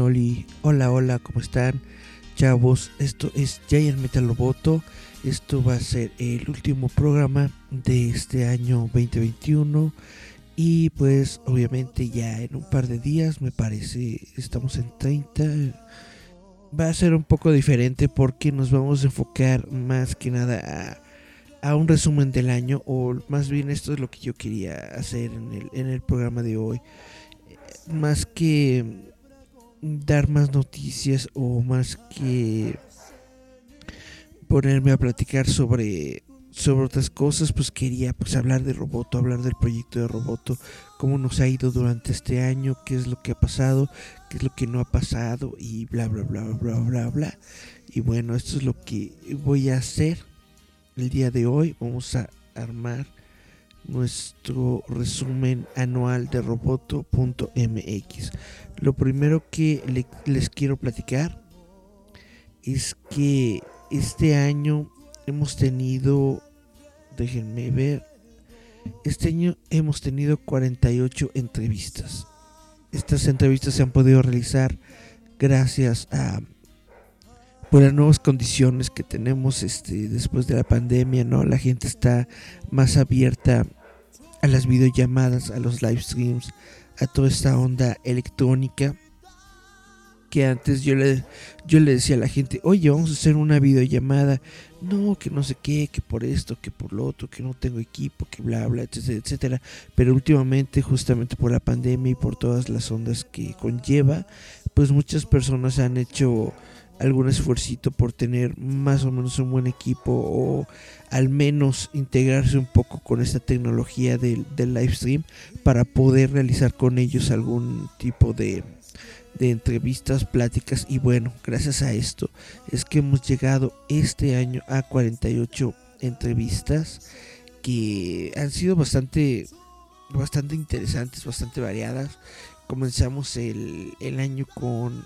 Hola, hola, ¿cómo están? Chavos, esto es Giant Metal Roboto. Esto va a ser el último programa de este año 2021. Y pues obviamente ya en un par de días, me parece, estamos en 30. Va a ser un poco diferente porque nos vamos a enfocar más que nada a, a un resumen del año. O más bien esto es lo que yo quería hacer en el, en el programa de hoy más que dar más noticias o más que ponerme a platicar sobre sobre otras cosas, pues quería pues hablar de Roboto, hablar del proyecto de Roboto, cómo nos ha ido durante este año, qué es lo que ha pasado, qué es lo que no ha pasado y bla bla bla bla bla bla. Y bueno, esto es lo que voy a hacer el día de hoy. Vamos a armar nuestro resumen anual de roboto.mx. Lo primero que le, les quiero platicar es que este año hemos tenido, déjenme ver, este año hemos tenido 48 entrevistas. Estas entrevistas se han podido realizar gracias a por las nuevas condiciones que tenemos este después de la pandemia, ¿no? La gente está más abierta a las videollamadas, a los live streams, a toda esta onda electrónica que antes yo le, yo le decía a la gente, oye, vamos a hacer una videollamada. No, que no sé qué, que por esto, que por lo otro, que no tengo equipo, que bla, bla, etcétera, etcétera. Pero últimamente, justamente por la pandemia y por todas las ondas que conlleva, pues muchas personas han hecho algún esfuerzo por tener más o menos un buen equipo o al menos integrarse un poco con esta tecnología del, del live stream para poder realizar con ellos algún tipo de, de entrevistas, pláticas y bueno, gracias a esto es que hemos llegado este año a 48 entrevistas que han sido bastante bastante interesantes, bastante variadas. Comenzamos el, el año con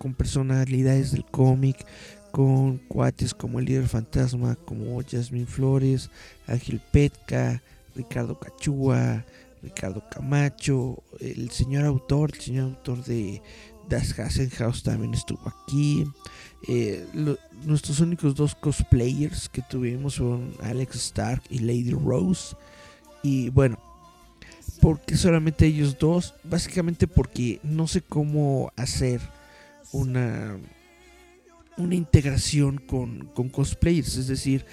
con personalidades del cómic, con cuates como el líder fantasma, como Jasmine Flores, Ángel Petka, Ricardo Cachúa, Ricardo Camacho, el señor autor, el señor autor de Das Hassenhaus también estuvo aquí. Eh, nuestros únicos dos cosplayers que tuvimos fueron Alex Stark y Lady Rose. Y bueno, ¿por qué solamente ellos dos? Básicamente porque no sé cómo hacer una, una integración con, con cosplayers. Es decir,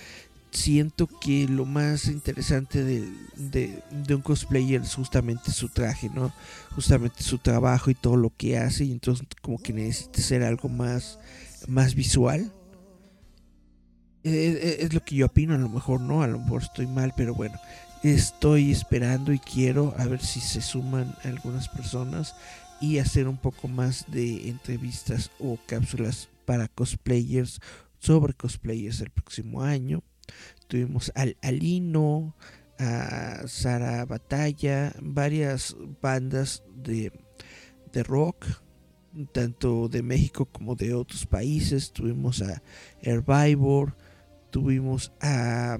siento que lo más interesante de, de, de, un cosplayer es justamente su traje, ¿no? Justamente su trabajo y todo lo que hace. Y entonces como que necesita ser algo más, más visual. Es, es, lo que yo opino, a lo mejor no, a lo mejor estoy mal, pero bueno. Estoy esperando y quiero a ver si se suman algunas personas y hacer un poco más de entrevistas o cápsulas para cosplayers sobre cosplayers el próximo año. Tuvimos al Alino, a Sara Batalla, varias bandas de, de rock, tanto de México como de otros países. Tuvimos a Herbivore, tuvimos a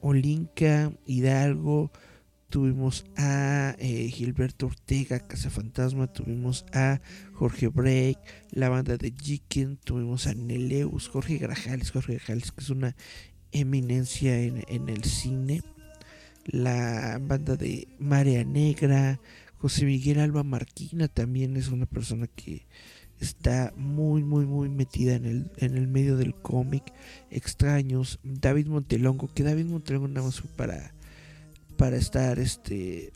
Olinka, Hidalgo, tuvimos a eh, Gilberto Ortega, Cazafantasma, tuvimos a Jorge Break, la banda de Jiken, tuvimos a Neleus, Jorge Grajales, Jorge Grajales que es una eminencia en, en el cine, la banda de Marea Negra, José Miguel Alba Marquina también es una persona que está muy muy muy metida en el, en el medio del cómic, extraños, David Montelongo, que David Montelongo nada más fue para para estar este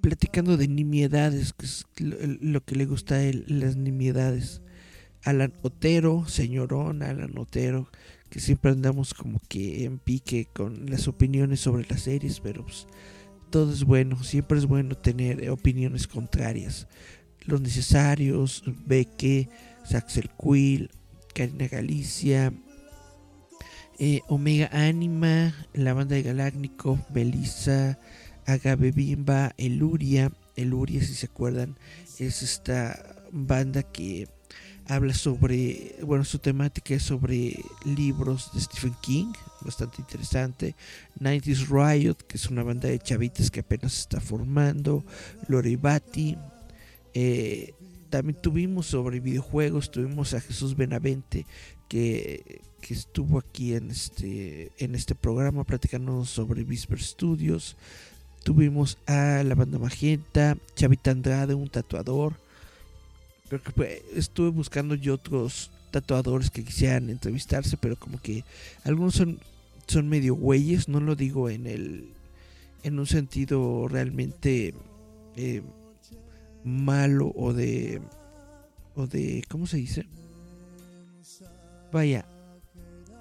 platicando de nimiedades, que es lo, que le gusta a él, las nimiedades. Alan Otero, señorón Alan Otero, que siempre andamos como que en pique con las opiniones sobre las series, pero pues, todo es bueno, siempre es bueno tener opiniones contrarias. Los necesarios, Beque, Saxel Quill, Karina Galicia, eh, Omega Anima, la banda de Galácnico, Belisa, Agave Bimba, Eluria. Eluria, si se acuerdan, es esta banda que habla sobre, bueno, su temática es sobre libros de Stephen King, bastante interesante. 90s Riot, que es una banda de chavitas que apenas se está formando. Loribati. Eh, también tuvimos sobre videojuegos, tuvimos a Jesús Benavente, que, que, estuvo aquí en este, en este programa platicando sobre Whisper Studios. Tuvimos a la banda Magenta, Chavita Andrade, un tatuador estuve buscando yo otros tatuadores que quisieran entrevistarse, pero como que algunos son, son medio güeyes, no lo digo en el en un sentido realmente eh, malo o de o de ¿cómo se dice? Vaya,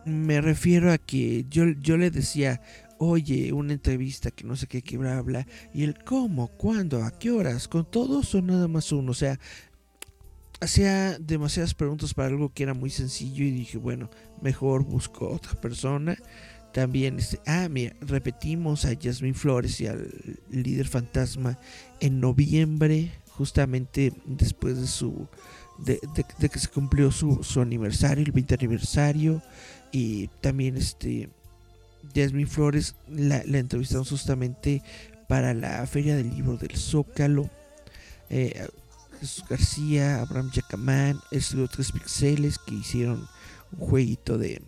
me refiero a que yo, yo le decía, oye, una entrevista que no sé qué, que bla, bla, y el cómo, cuándo, a qué horas, con todos o nada más uno, o sea, hacía demasiadas preguntas para algo que era muy sencillo y dije, bueno, mejor busco otra persona. También, este, ah, mira, repetimos a Jasmine Flores y al líder fantasma en noviembre, justamente después de su de, que se cumplió su, su, aniversario, el 20 aniversario. Y también este Jasmine Flores la, entrevistamos justamente para la Feria del Libro del Zócalo. Eh, Jesús García, Abraham Yacamán, Estudio 3 Pixeles que hicieron un jueguito de,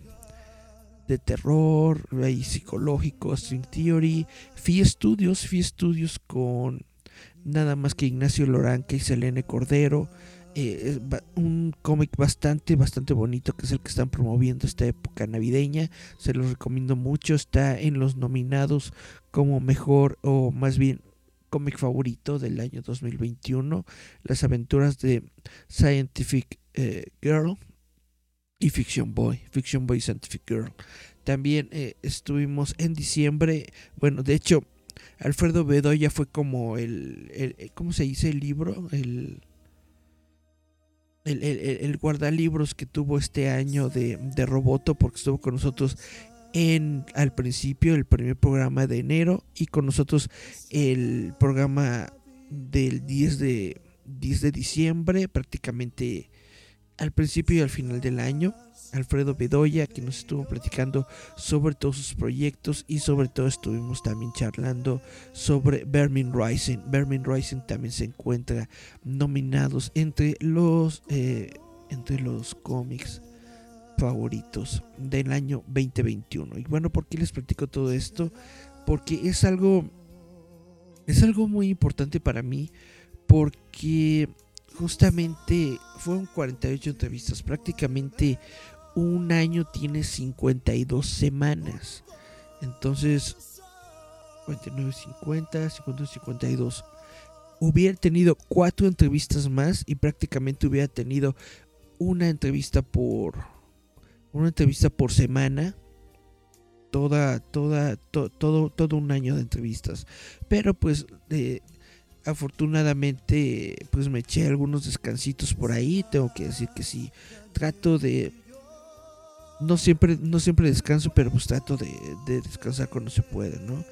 de terror, ahí psicológico, String Theory, Fi Studios, Fi Studios con nada más que Ignacio Loranca y Selene Cordero. Eh, un cómic bastante, bastante bonito que es el que están promoviendo esta época navideña. Se los recomiendo mucho. Está en los nominados como mejor o más bien cómic favorito del año 2021, Las aventuras de Scientific eh, Girl y Fiction Boy, Fiction Boy Scientific Girl. También eh, estuvimos en diciembre, bueno, de hecho, Alfredo Bedoya fue como el, el ¿cómo se dice el libro? El, el, el, el, guardalibros que tuvo este año de, de Roboto, porque estuvo con nosotros en al principio el primer programa de enero y con nosotros el programa del 10 de 10 de diciembre prácticamente al principio y al final del año Alfredo Bedoya que nos estuvo platicando sobre todos sus proyectos y sobre todo estuvimos también charlando sobre Vermin Rising Vermin Rising también se encuentra nominados entre los eh, entre los cómics favoritos del año 2021. Y bueno, ¿por qué les platico todo esto? Porque es algo es algo muy importante para mí porque justamente fueron 48 entrevistas, prácticamente un año tiene 52 semanas. Entonces 49, 50, 50, 52. Hubiera tenido cuatro entrevistas más y prácticamente hubiera tenido una entrevista por una entrevista por semana. Toda, toda, todo, todo un año de entrevistas. Pero pues afortunadamente pues me eché algunos descansitos por ahí. Tengo que decir que sí. Trato de no siempre, no siempre descanso, pero pues trato de, de descansar cuando se puede, ¿no?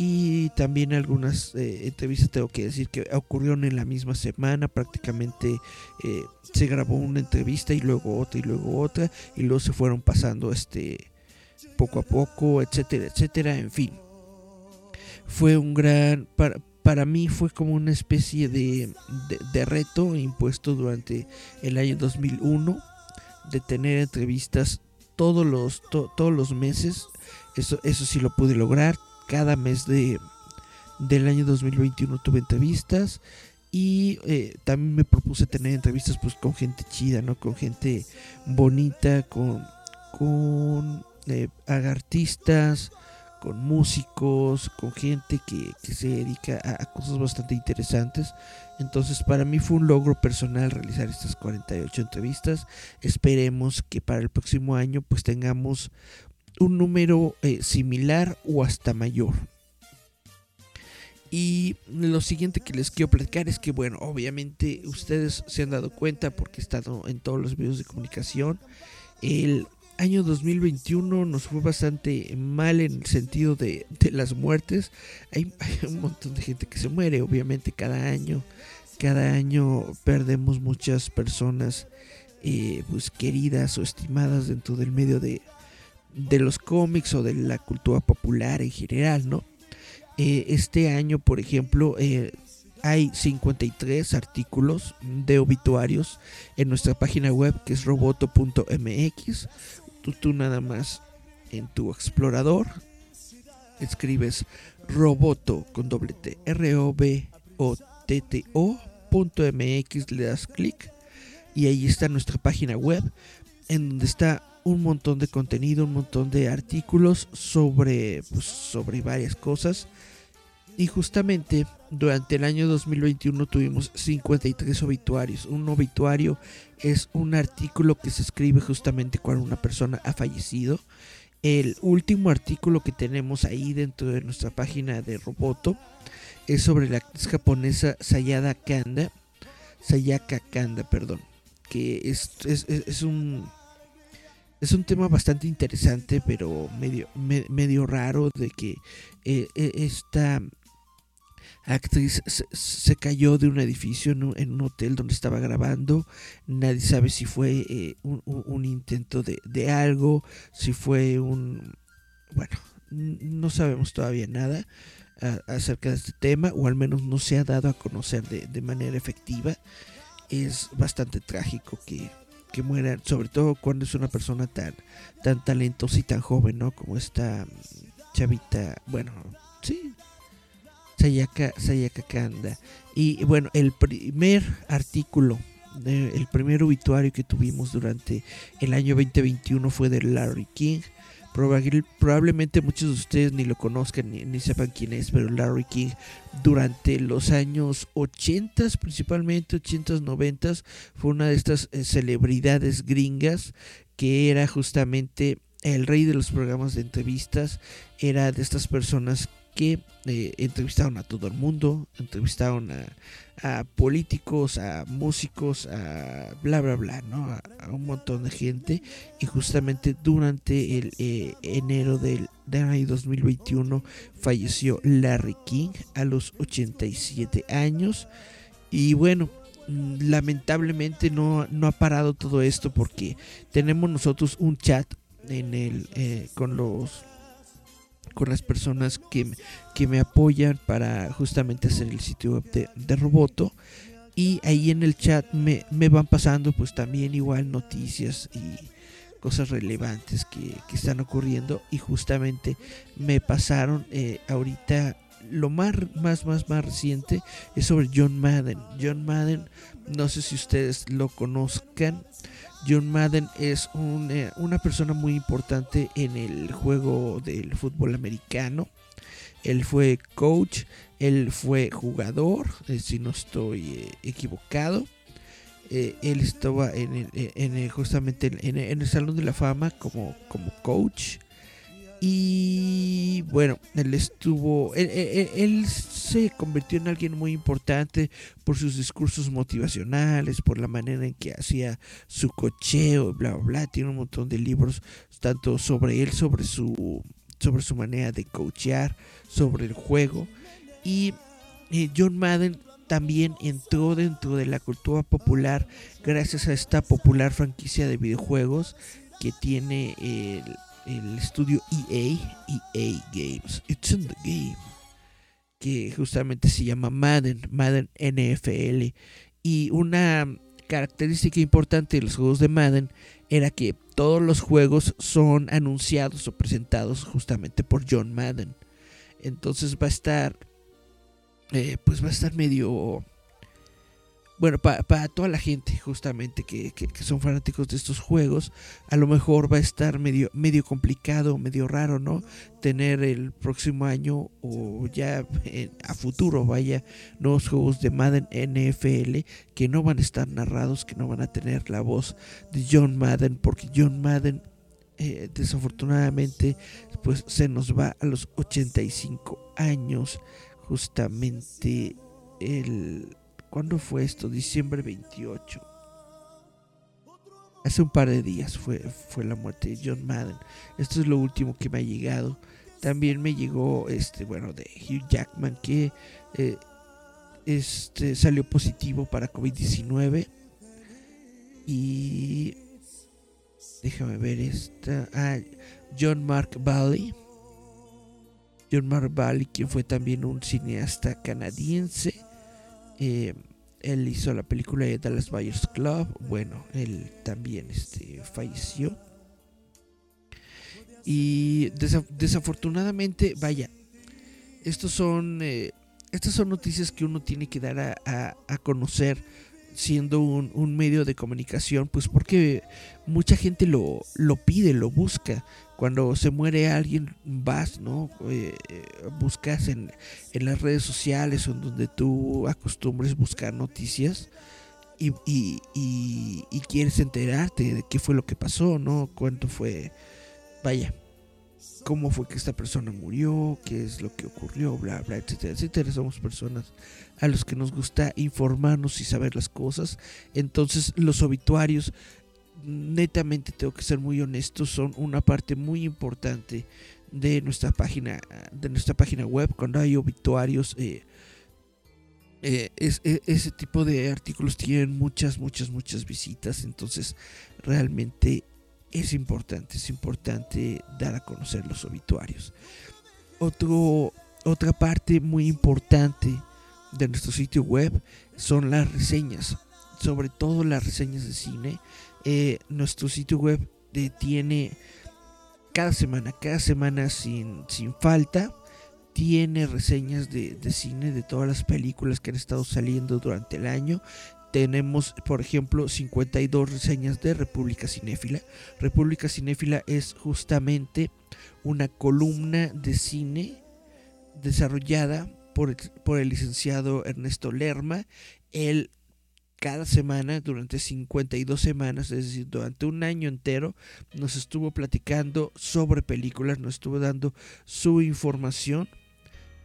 y también algunas eh, entrevistas tengo que decir que ocurrieron en la misma semana prácticamente eh, se grabó una entrevista y luego otra y luego otra y luego se fueron pasando este poco a poco etcétera etcétera en fin fue un gran para, para mí fue como una especie de, de, reto impuesto durante el año 2001 de tener entrevistas todos los todos los meses eso eso sí lo pude lograr cada mes de, del año 2021 tuve entrevistas y eh, también me propuse tener entrevistas pues con gente chida, ¿no? Con gente bonita, con, con eh, artistas, con músicos, con gente que, se dedica a, cosas bastante interesantes. Entonces para mí fue un logro personal realizar estas 48 entrevistas. Esperemos que para el próximo año pues tengamos un número eh, similar o hasta mayor. Y lo siguiente que les quiero platicar es que, bueno, obviamente ustedes se han dado cuenta porque he estado en todos los videos de comunicación. El año 2021 nos fue bastante mal en el sentido de, las muertes. Hay, un montón de gente que se muere, obviamente, cada año. Cada año perdemos muchas personas eh, pues queridas o estimadas dentro del medio de, de los cómics o de la cultura popular en general, ¿no? Eh, este año, por ejemplo, eh, hay 53 artículos de obituarios en nuestra página web que es roboto.mx. Tú, nada más en tu explorador escribes roboto con doble T, R O B O T T .mx, le das clic y ahí está nuestra página web en donde está un montón de contenido, un montón de artículos sobre, pues, sobre varias cosas y justamente durante el año 2021 tuvimos 53 obituarios. Un obituario es un artículo que se escribe justamente cuando una persona ha fallecido. El último artículo que tenemos ahí dentro de nuestra página de Roboto es sobre la actriz japonesa Sayada Kanda. Sayaka Kanda, perdón. Que es, es, un es un tema bastante interesante, pero medio, medio raro de que eh, eh, esta actriz se, cayó de un edificio en un, hotel donde estaba grabando. Nadie sabe si fue eh, un, intento de, algo, si fue un... Bueno, no sabemos todavía nada acerca de este tema, o al menos no se ha dado a conocer de, manera efectiva. Es bastante trágico que, que mueran, sobre todo cuando es una persona tan, tan talentosa y tan joven, ¿no? Como esta chavita, bueno, sí, Sayaka, Sayaka Kanda. Y bueno, el primer artículo, el primer obituario que tuvimos durante el año 2021 fue de Larry King. probablemente muchos de ustedes ni lo conozcan ni, sepan quién es, pero Larry King durante los años 80, principalmente 80, 90, fue una de estas eh, celebridades gringas que era justamente el rey de los programas de entrevistas, era de estas personas que eh, entrevistaron a todo el mundo, entrevistaron a, políticos, a músicos, a bla, bla, bla, ¿no? A, un montón de gente. Y justamente durante el eh, enero del, año 2021 falleció Larry King a los 87 años. Y bueno, mm, lamentablemente no, no ha parado todo esto porque tenemos nosotros un chat en el eh, con los con las personas que, que me apoyan para justamente hacer el sitio web de, Roboto. Y ahí en el chat me, me, van pasando pues también igual noticias y cosas relevantes que, que están ocurriendo. Y justamente me pasaron eh, ahorita lo más, más, más, más reciente es sobre John Madden. John Madden, no sé si ustedes lo conozcan. John Madden es eh, una persona muy importante en el juego del fútbol americano. Él fue coach, él fue jugador, eh, si no estoy eh, equivocado. él estaba en, en justamente en, el Salón de la Fama como coach. Y bueno, él estuvo, él, se convirtió en alguien muy importante por sus discursos motivacionales, por la manera en que hacía su cocheo, bla, bla, bla. Tiene un montón de libros, tanto sobre él, sobre su, sobre su manera de coachear, sobre el juego. Y eh, John Madden también entró dentro de la cultura popular gracias a esta popular franquicia de videojuegos que tiene el el estudio EA, EA Games, It's in the Game, que justamente se llama Madden, Madden NFL. Y una característica importante de los juegos de Madden era que todos los juegos son anunciados o presentados justamente por John Madden. Entonces va a estar, eh, pues va a estar medio bueno, para toda la gente justamente que, son fanáticos de estos juegos, a lo mejor va a estar medio, medio complicado, medio raro, ¿no? Tener el próximo año o ya a futuro, vaya, nuevos juegos de Madden NFL que no van a estar narrados, que no van a tener la voz de John Madden, porque John Madden eh, desafortunadamente pues se nos va a los 85 años, justamente el ¿Cuándo fue esto? Diciembre 28. Hace un par de días fue, fue la muerte de John Madden. Esto es lo último que me ha llegado. También me llegó, este, bueno, de Hugh Jackman que eh, este, salió positivo para COVID-19. Y déjame ver esta. Ah, John Mark Valley. John Mark Valley, quien fue también un cineasta canadiense eh, él hizo la película de Dallas Buyers Club. Bueno, él también este, falleció. Y desafortunadamente, vaya, estos son, eh, estas son noticias que uno tiene que dar a, conocer siendo un, un, medio de comunicación, pues porque mucha gente lo, lo pide, lo busca. Cuando se muere alguien, vas, ¿no? Eh, buscas en, en, las redes sociales o en donde tú acostumbres buscar noticias y, y, y, y quieres enterarte de qué fue lo que pasó, ¿no? Cuánto fue, vaya, cómo fue que esta persona murió, qué es lo que ocurrió, bla, bla, etcétera, etcétera. Somos personas a los que nos gusta informarnos y saber las cosas. Entonces los obituarios, netamente tengo que ser muy honesto, son una parte muy importante de nuestra página, de nuestra página web. Cuando hay obituarios, eh, eh, e, ese tipo de artículos tienen muchas, muchas, muchas visitas. Entonces realmente es importante, es importante dar a conocer los obituarios. Otro, otra parte muy importante de nuestro sitio web son las reseñas, sobre todo las reseñas de cine. Eh, nuestro sitio web tiene cada semana, cada semana sin, sin falta, tiene reseñas de, de, cine de todas las películas que han estado saliendo durante el año tenemos, por ejemplo, 52 reseñas de República Cinéfila. República Cinéfila es justamente una columna de cine desarrollada por el, por el licenciado Ernesto Lerma. Él cada semana, durante 52 semanas, es decir, durante un año entero, nos estuvo platicando sobre películas, nos estuvo dando su información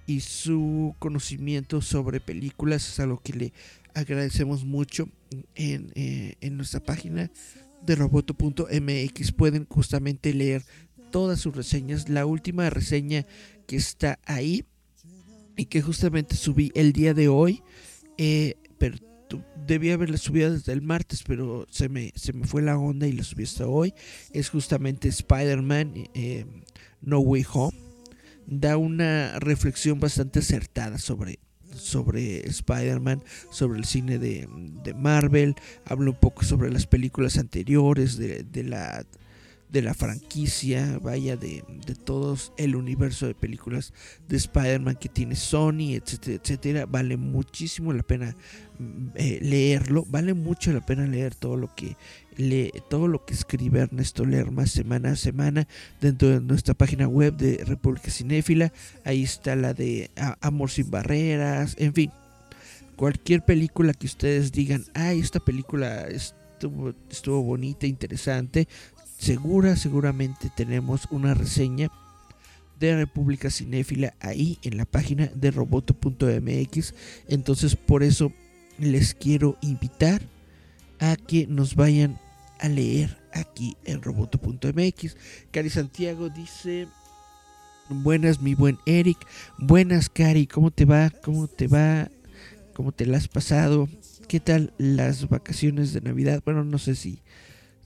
y su conocimiento sobre películas. Es algo que le agradecemos mucho eh, en, nuestra página de roboto.mx. Pueden justamente leer todas sus reseñas. La última reseña que está ahí y que justamente subí el día de hoy, eh, pero debía haberla subido desde el martes, pero se me, se me fue la onda y la subí hasta hoy. Es justamente Spider-Man eh, No Way Home. Da una reflexión bastante acertada sobre sobre Spider-Man, sobre el cine de, Marvel, hablo un poco sobre las películas anteriores de, la de la franquicia, vaya, de, de todos el universo de películas de Spider-Man que tiene Sony, etcétera, etcétera. Vale muchísimo la pena mm, eh, leerlo, vale mucho la pena leer todo lo que lee, todo lo que escribe Ernesto Lerma semana a semana dentro de nuestra página web de República Cinéfila. Ahí está la de Amor sin Barreras, en fin. Cualquier película que ustedes digan, ay, esta película estuvo, estuvo bonita, interesante, segura, seguramente tenemos una reseña de República Cinéfila ahí en la página de roboto.mx. Entonces por eso les quiero invitar a que nos vayan a leer aquí en roboto.mx. Cari Santiago dice, buenas mi buen Eric, buenas Cari, ¿cómo te va? ¿Cómo te va? ¿Cómo te la has pasado? ¿Qué tal las vacaciones de Navidad? Bueno, no sé si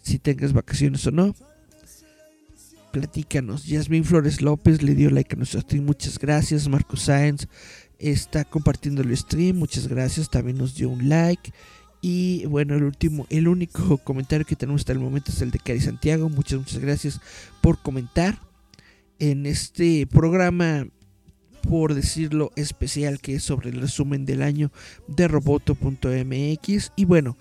si tengas vacaciones o no. Platícanos. Yasmin Flores López le dio like a nuestro stream. Muchas gracias. Marcos Sáenz está compartiendo el stream. Muchas gracias. También nos dio un like. Y bueno, el último, el único comentario que tenemos hasta el momento es el de Cari Santiago. Muchas, muchas gracias por comentar en este programa por decirlo especial que es sobre el resumen del año de roboto.mx y bueno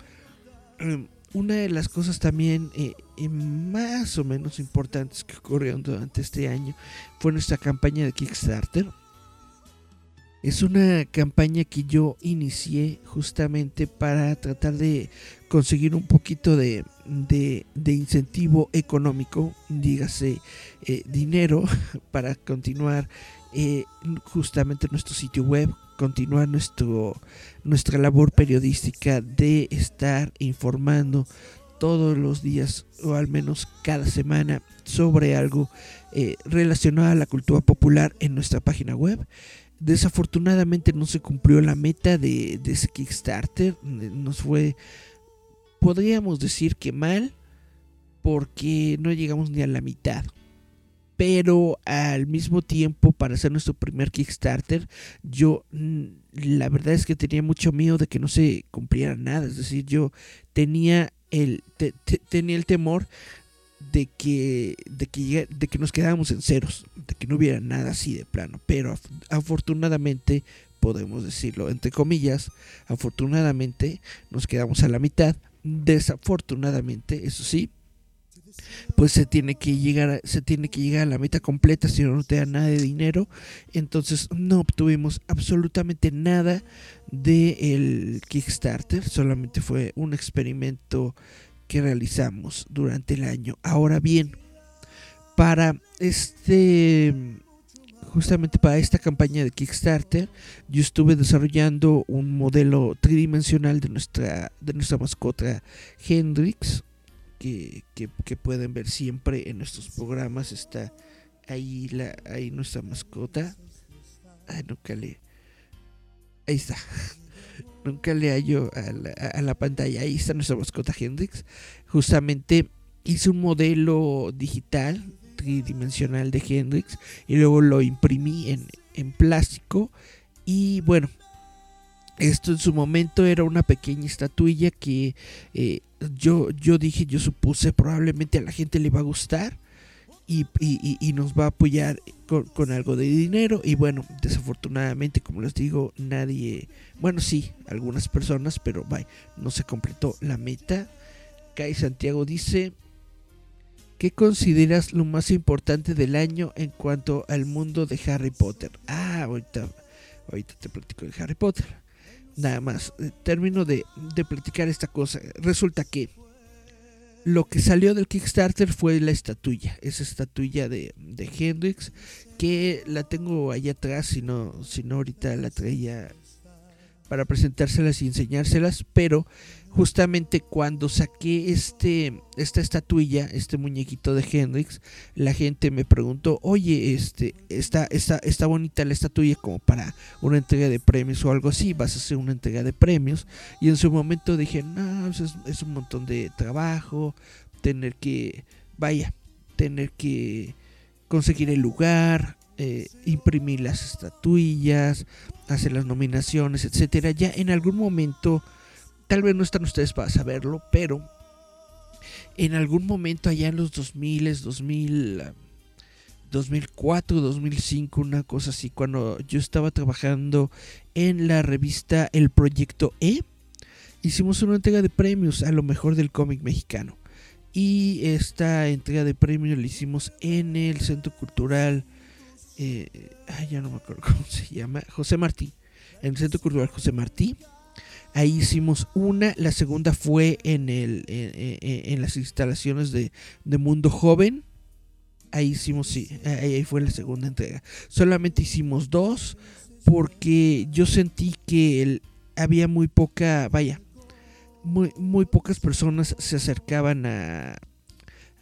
una de las cosas también eh, más o menos importantes que ocurrieron durante este año fue nuestra campaña de Kickstarter. Es una campaña que yo inicié justamente para tratar de conseguir un poquito de, incentivo económico, dígase eh, dinero, para continuar eh, justamente nuestro sitio web, continuar nuestro, nuestra labor periodística de estar informando todos los días o al menos cada semana sobre algo eh, relacionado a la cultura popular en nuestra página web. Desafortunadamente no se cumplió la meta de, ese Kickstarter. Nos fue, podríamos decir que mal, porque no llegamos ni a la mitad. Pero al mismo tiempo, para hacer nuestro primer Kickstarter, yo mm, la verdad es que tenía mucho miedo de que no se cumpliera nada. Es decir, yo tenía el, tenía el temor de que, de que, de que nos quedáramos en ceros, de que no hubiera nada así de plano. Pero afortunadamente, podemos decirlo entre comillas, afortunadamente nos quedamos a la mitad. Desafortunadamente, eso sí, pues se tiene que llegar a, se tiene que llegar a la meta completa si no, no te da nada de dinero entonces no obtuvimos absolutamente nada del Kickstarter solamente fue un experimento que realizamos durante el año. Ahora bien, para este justamente para esta campaña de Kickstarter, yo estuve desarrollando un modelo tridimensional de nuestra, de nuestra mascota Hendrix, que, pueden ver siempre en nuestros programas. Está ahí, la, ahí nuestra mascota. Ay, nunca le. Ahí está nunca le hallo a la, pantalla. Ahí está nuestra mascota Hendrix. Justamente hice un modelo digital tridimensional de Hendrix y luego lo imprimí en, en plástico. Y bueno, esto en su momento era una pequeña estatuilla que eh, yo, yo dije, yo supuse probablemente a la gente le va a gustar y, nos va a apoyar con, algo de dinero. Y bueno, desafortunadamente, como les digo, nadie, bueno, sí, algunas personas, pero bye, no se completó la meta. Kai Santiago dice, ¿qué consideras lo más importante del año en cuanto al mundo de Harry Potter? Ah, ahorita, ahorita te platico de Harry Potter. Nada más, termino de, de platicar esta cosa. Resulta que lo que salió del Kickstarter fue la estatuilla, esa estatuilla de, de Hendrix, que la tengo allá atrás, si no, si no ahorita la traía para presentárselas y enseñárselas, pero justamente cuando saqué este esta estatuilla, este muñequito de Hendrix, la gente me preguntó, "Oye, este está está está bonita la estatuilla como para una entrega de premios o algo así, vas a hacer una entrega de premios." Y en su momento dije, "No, es, un montón de trabajo, tener que vaya, tener que conseguir el lugar, eh, imprimir las estatuillas, hacer las nominaciones, etcétera. Ya en algún momento, tal vez no están ustedes para saberlo, pero en algún momento allá en los 2000, 2000, 2004, 2005, una cosa así, cuando yo estaba trabajando en la revista El Proyecto E, hicimos una entrega de premios a lo mejor del cómic mexicano. Y esta entrega de premios la hicimos en el Centro Cultural eh, ya no me acuerdo cómo se llama, José Martí, en el Centro Cultural José Martí. Ahí hicimos una, la segunda fue en, el, en, las instalaciones de, Mundo Joven. Ahí hicimos, sí, ahí fue la segunda entrega. Solamente hicimos dos porque yo sentí que había muy poca, vaya, muy, muy pocas personas se acercaban a,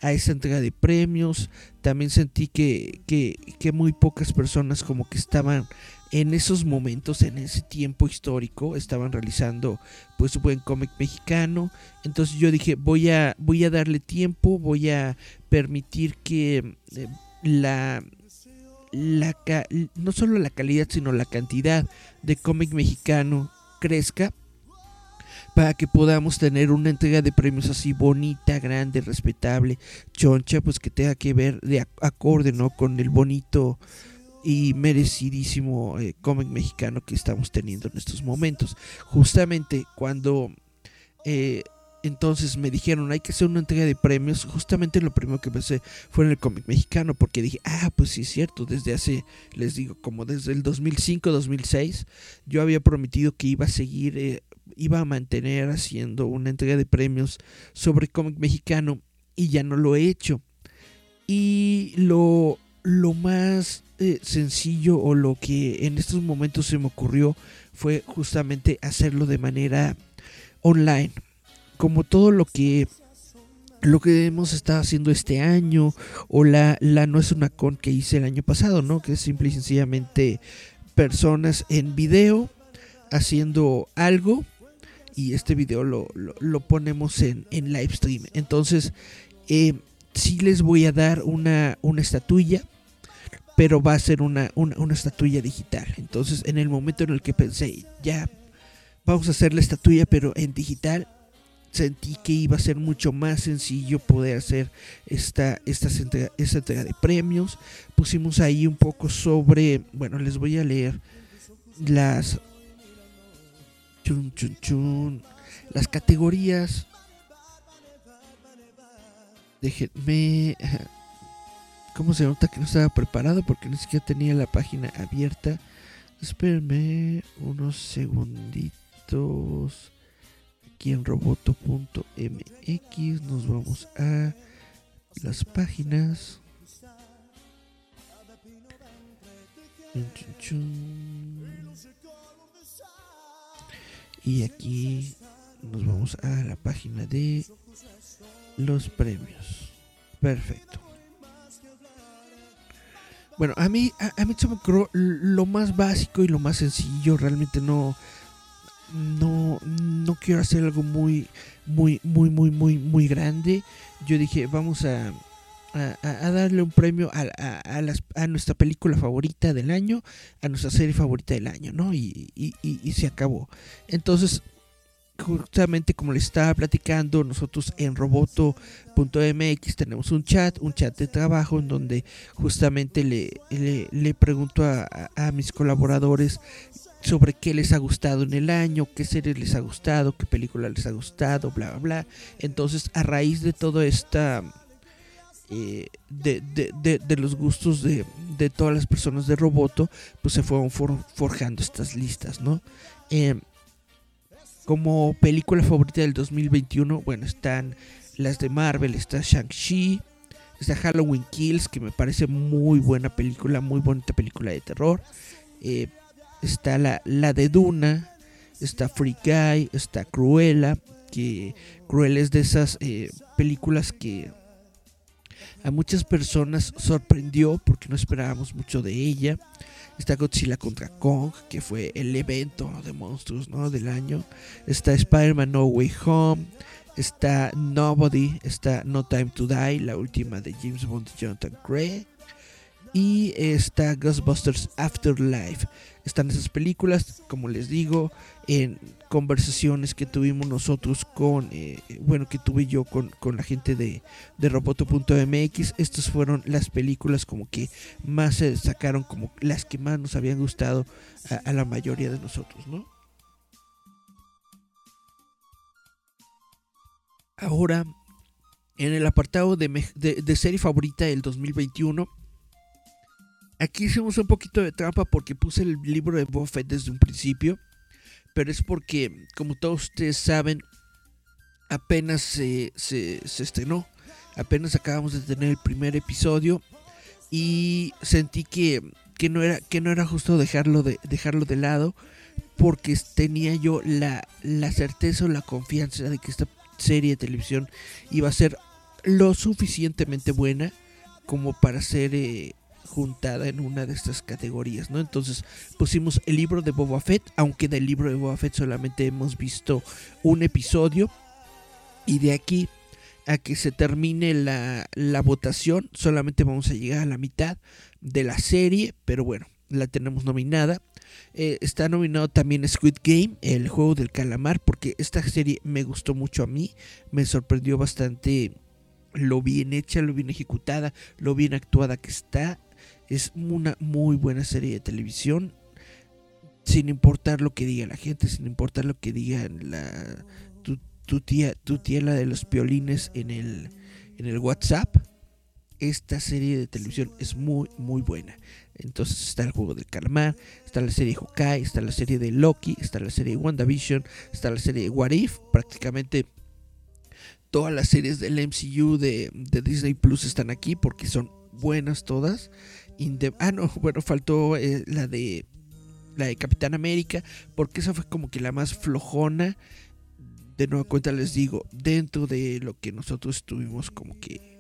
a esa entrega de premios. También sentí que, que, muy pocas personas como que estaban en esos momentos, en ese tiempo histórico, estaban realizando pues un buen cómic mexicano. Entonces yo dije, voy a, voy a darle tiempo, voy a permitir que eh, la, la, no solo la calidad, sino la cantidad de cómic mexicano crezca para que podamos tener una entrega de premios así bonita, grande, respetable, choncha, pues que tenga que ver de acorde, ¿no? Con el bonito y merecidísimo eh, cómic mexicano que estamos teniendo en estos momentos. Justamente cuando eh, entonces me dijeron hay que hacer una entrega de premios, justamente lo primero que pensé fue en el cómic mexicano, porque dije, ah, pues sí es cierto, desde hace, les digo, como desde el 2005-2006, yo había prometido que iba a seguir, eh, iba a mantener haciendo una entrega de premios sobre cómic mexicano y ya no lo he hecho. Y lo, lo más sencillo o lo que en estos momentos se me ocurrió fue justamente hacerlo de manera online. Como todo lo que lo que hemos estado haciendo este año o la, la no es una con que hice el año pasado, ¿no? Que es simple y sencillamente personas en video haciendo algo y este video lo, lo, ponemos en, en live stream. Entonces, eh, sí les voy a dar una, una estatuilla, pero va a ser una, una, estatuilla digital. Entonces, en el momento en el que pensé, ya vamos a hacer la estatuilla, pero en digital, sentí que iba a ser mucho más sencillo poder hacer esta, esta, esta entrega de premios. Pusimos ahí un poco sobre, bueno, les voy a leer las, chun, chun, chun, las categorías Déjenme. ¿Cómo se nota que no estaba preparado? Porque ni siquiera tenía la página abierta. Espérenme unos segunditos. Aquí en roboto.mx nos vamos a las páginas. Y aquí nos vamos a la página de los premios. Perfecto. Bueno, a mí, a, mí se me lo más básico y lo más sencillo. Realmente no, no, no quiero hacer algo muy, muy, muy, muy, muy, muy grande. Yo dije, vamos a, a, darle un premio a, a, a, nuestra película favorita del año, a nuestra serie favorita del año, ¿no? Y, y, y se acabó. Entonces, justamente como les estaba platicando, nosotros en roboto.mx tenemos un chat, un chat de trabajo en donde justamente le, le, pregunto a, mis colaboradores sobre qué les ha gustado en el año, qué series les ha gustado, qué película les ha gustado, bla, bla, bla. Entonces, a raíz de todo esta... Eh, de, de, de, los gustos de, de, todas las personas de Roboto, pues se fueron forjando estas listas, ¿no? Eh, como película favorita del 2021, bueno, están las de Marvel, está Shang-Chi, está Halloween Kills, que me parece muy buena película, muy bonita película de terror. Eh, está la, la de Duna, está Free Guy, está Cruella, que Cruella es de esas eh, películas que a muchas personas sorprendió porque no esperábamos mucho de ella. Está Godzilla contra Kong, que fue el evento de monstruos ¿no? del año. Está Spider-Man No Way Home. Está Nobody. Está No Time to Die, la última de James Bond y Jonathan Gray y está Ghostbusters Afterlife. Están esas películas, como les digo, en conversaciones que tuvimos nosotros con, eh, bueno, que tuve yo con, la gente de, de Roboto.mx. Estas fueron las películas como que más se destacaron, como las que más nos habían gustado a, la mayoría de nosotros, ¿no? Ahora, en el apartado de, de serie favorita del 2021, Aquí hicimos un poquito de trampa porque puse el libro de Buffett desde un principio, pero es porque, como todos ustedes saben, apenas se, estrenó, apenas acabamos de tener el primer episodio y sentí que, no, era, que no era justo dejarlo de, dejarlo de lado porque tenía yo la, la certeza o la confianza de que esta serie de televisión iba a ser lo suficientemente buena como para ser eh, juntada en una de estas categorías, ¿no? Entonces pusimos el libro de Boba Fett, aunque del libro de Boba Fett solamente hemos visto un episodio. Y de aquí a que se termine la, votación, solamente vamos a llegar a la mitad de la serie, pero bueno, la tenemos nominada. Eh, está nominado también Squid Game, el juego del calamar, porque esta serie me gustó mucho a mí, me sorprendió bastante lo bien hecha, lo bien ejecutada, lo bien actuada que está Es una muy buena serie de televisión. Sin importar lo que diga la gente, sin importar lo que diga la, tu, tía, tu tía la de los piolines en el, en el WhatsApp. Esta serie de televisión es muy, muy buena. Entonces está el juego del calamar, está la serie de Hawkeye, está la serie de Loki, está la serie de WandaVision, está la serie de What If. Prácticamente todas las series del MCU de, Disney Plus están aquí porque son buenas todas. Ah, no, bueno, faltó eh, la de la de Capitán América, porque esa fue como que la más flojona. De nueva cuenta les digo, dentro de lo que nosotros estuvimos como que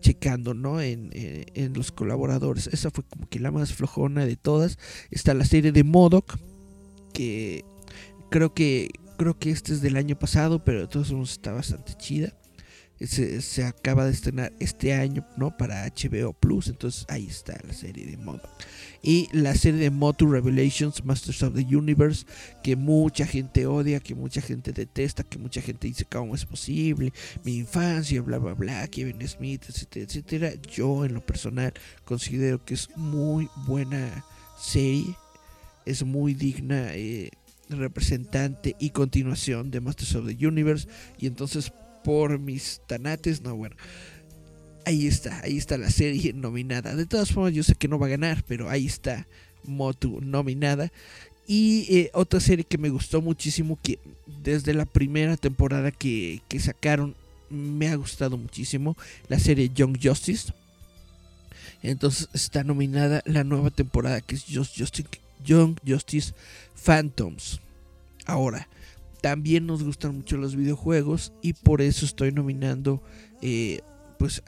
checando, ¿no? En, eh, en, los colaboradores. Esa fue como que la más flojona de todas. Está la serie de Modoc, que creo que creo que este es del año pasado, pero de todos modos está bastante chida se, acaba de estrenar este año, ¿no? Para HBO Plus. Entonces ahí está la serie de modo. Y la serie de Motu Revelations, Masters of the Universe, que mucha gente odia, que mucha gente detesta, que mucha gente dice cómo es posible, mi infancia, bla, bla, bla, Kevin Smith, etcétera, etcétera. Yo en lo personal considero que es muy buena serie, es muy digna. Eh, representante y continuación de Masters of the Universe y entonces por mis tanates, no, bueno. Ahí está, ahí está la serie nominada. De todas formas, yo sé que no va a ganar, pero ahí está Motu nominada. Y eh, otra serie que me gustó muchísimo, que desde la primera temporada que, sacaron, me ha gustado muchísimo, la serie Young Justice. Entonces está nominada la nueva temporada que es Young Justice Phantoms. Ahora, también nos gustan mucho los videojuegos y por eso estoy nominando eh, pues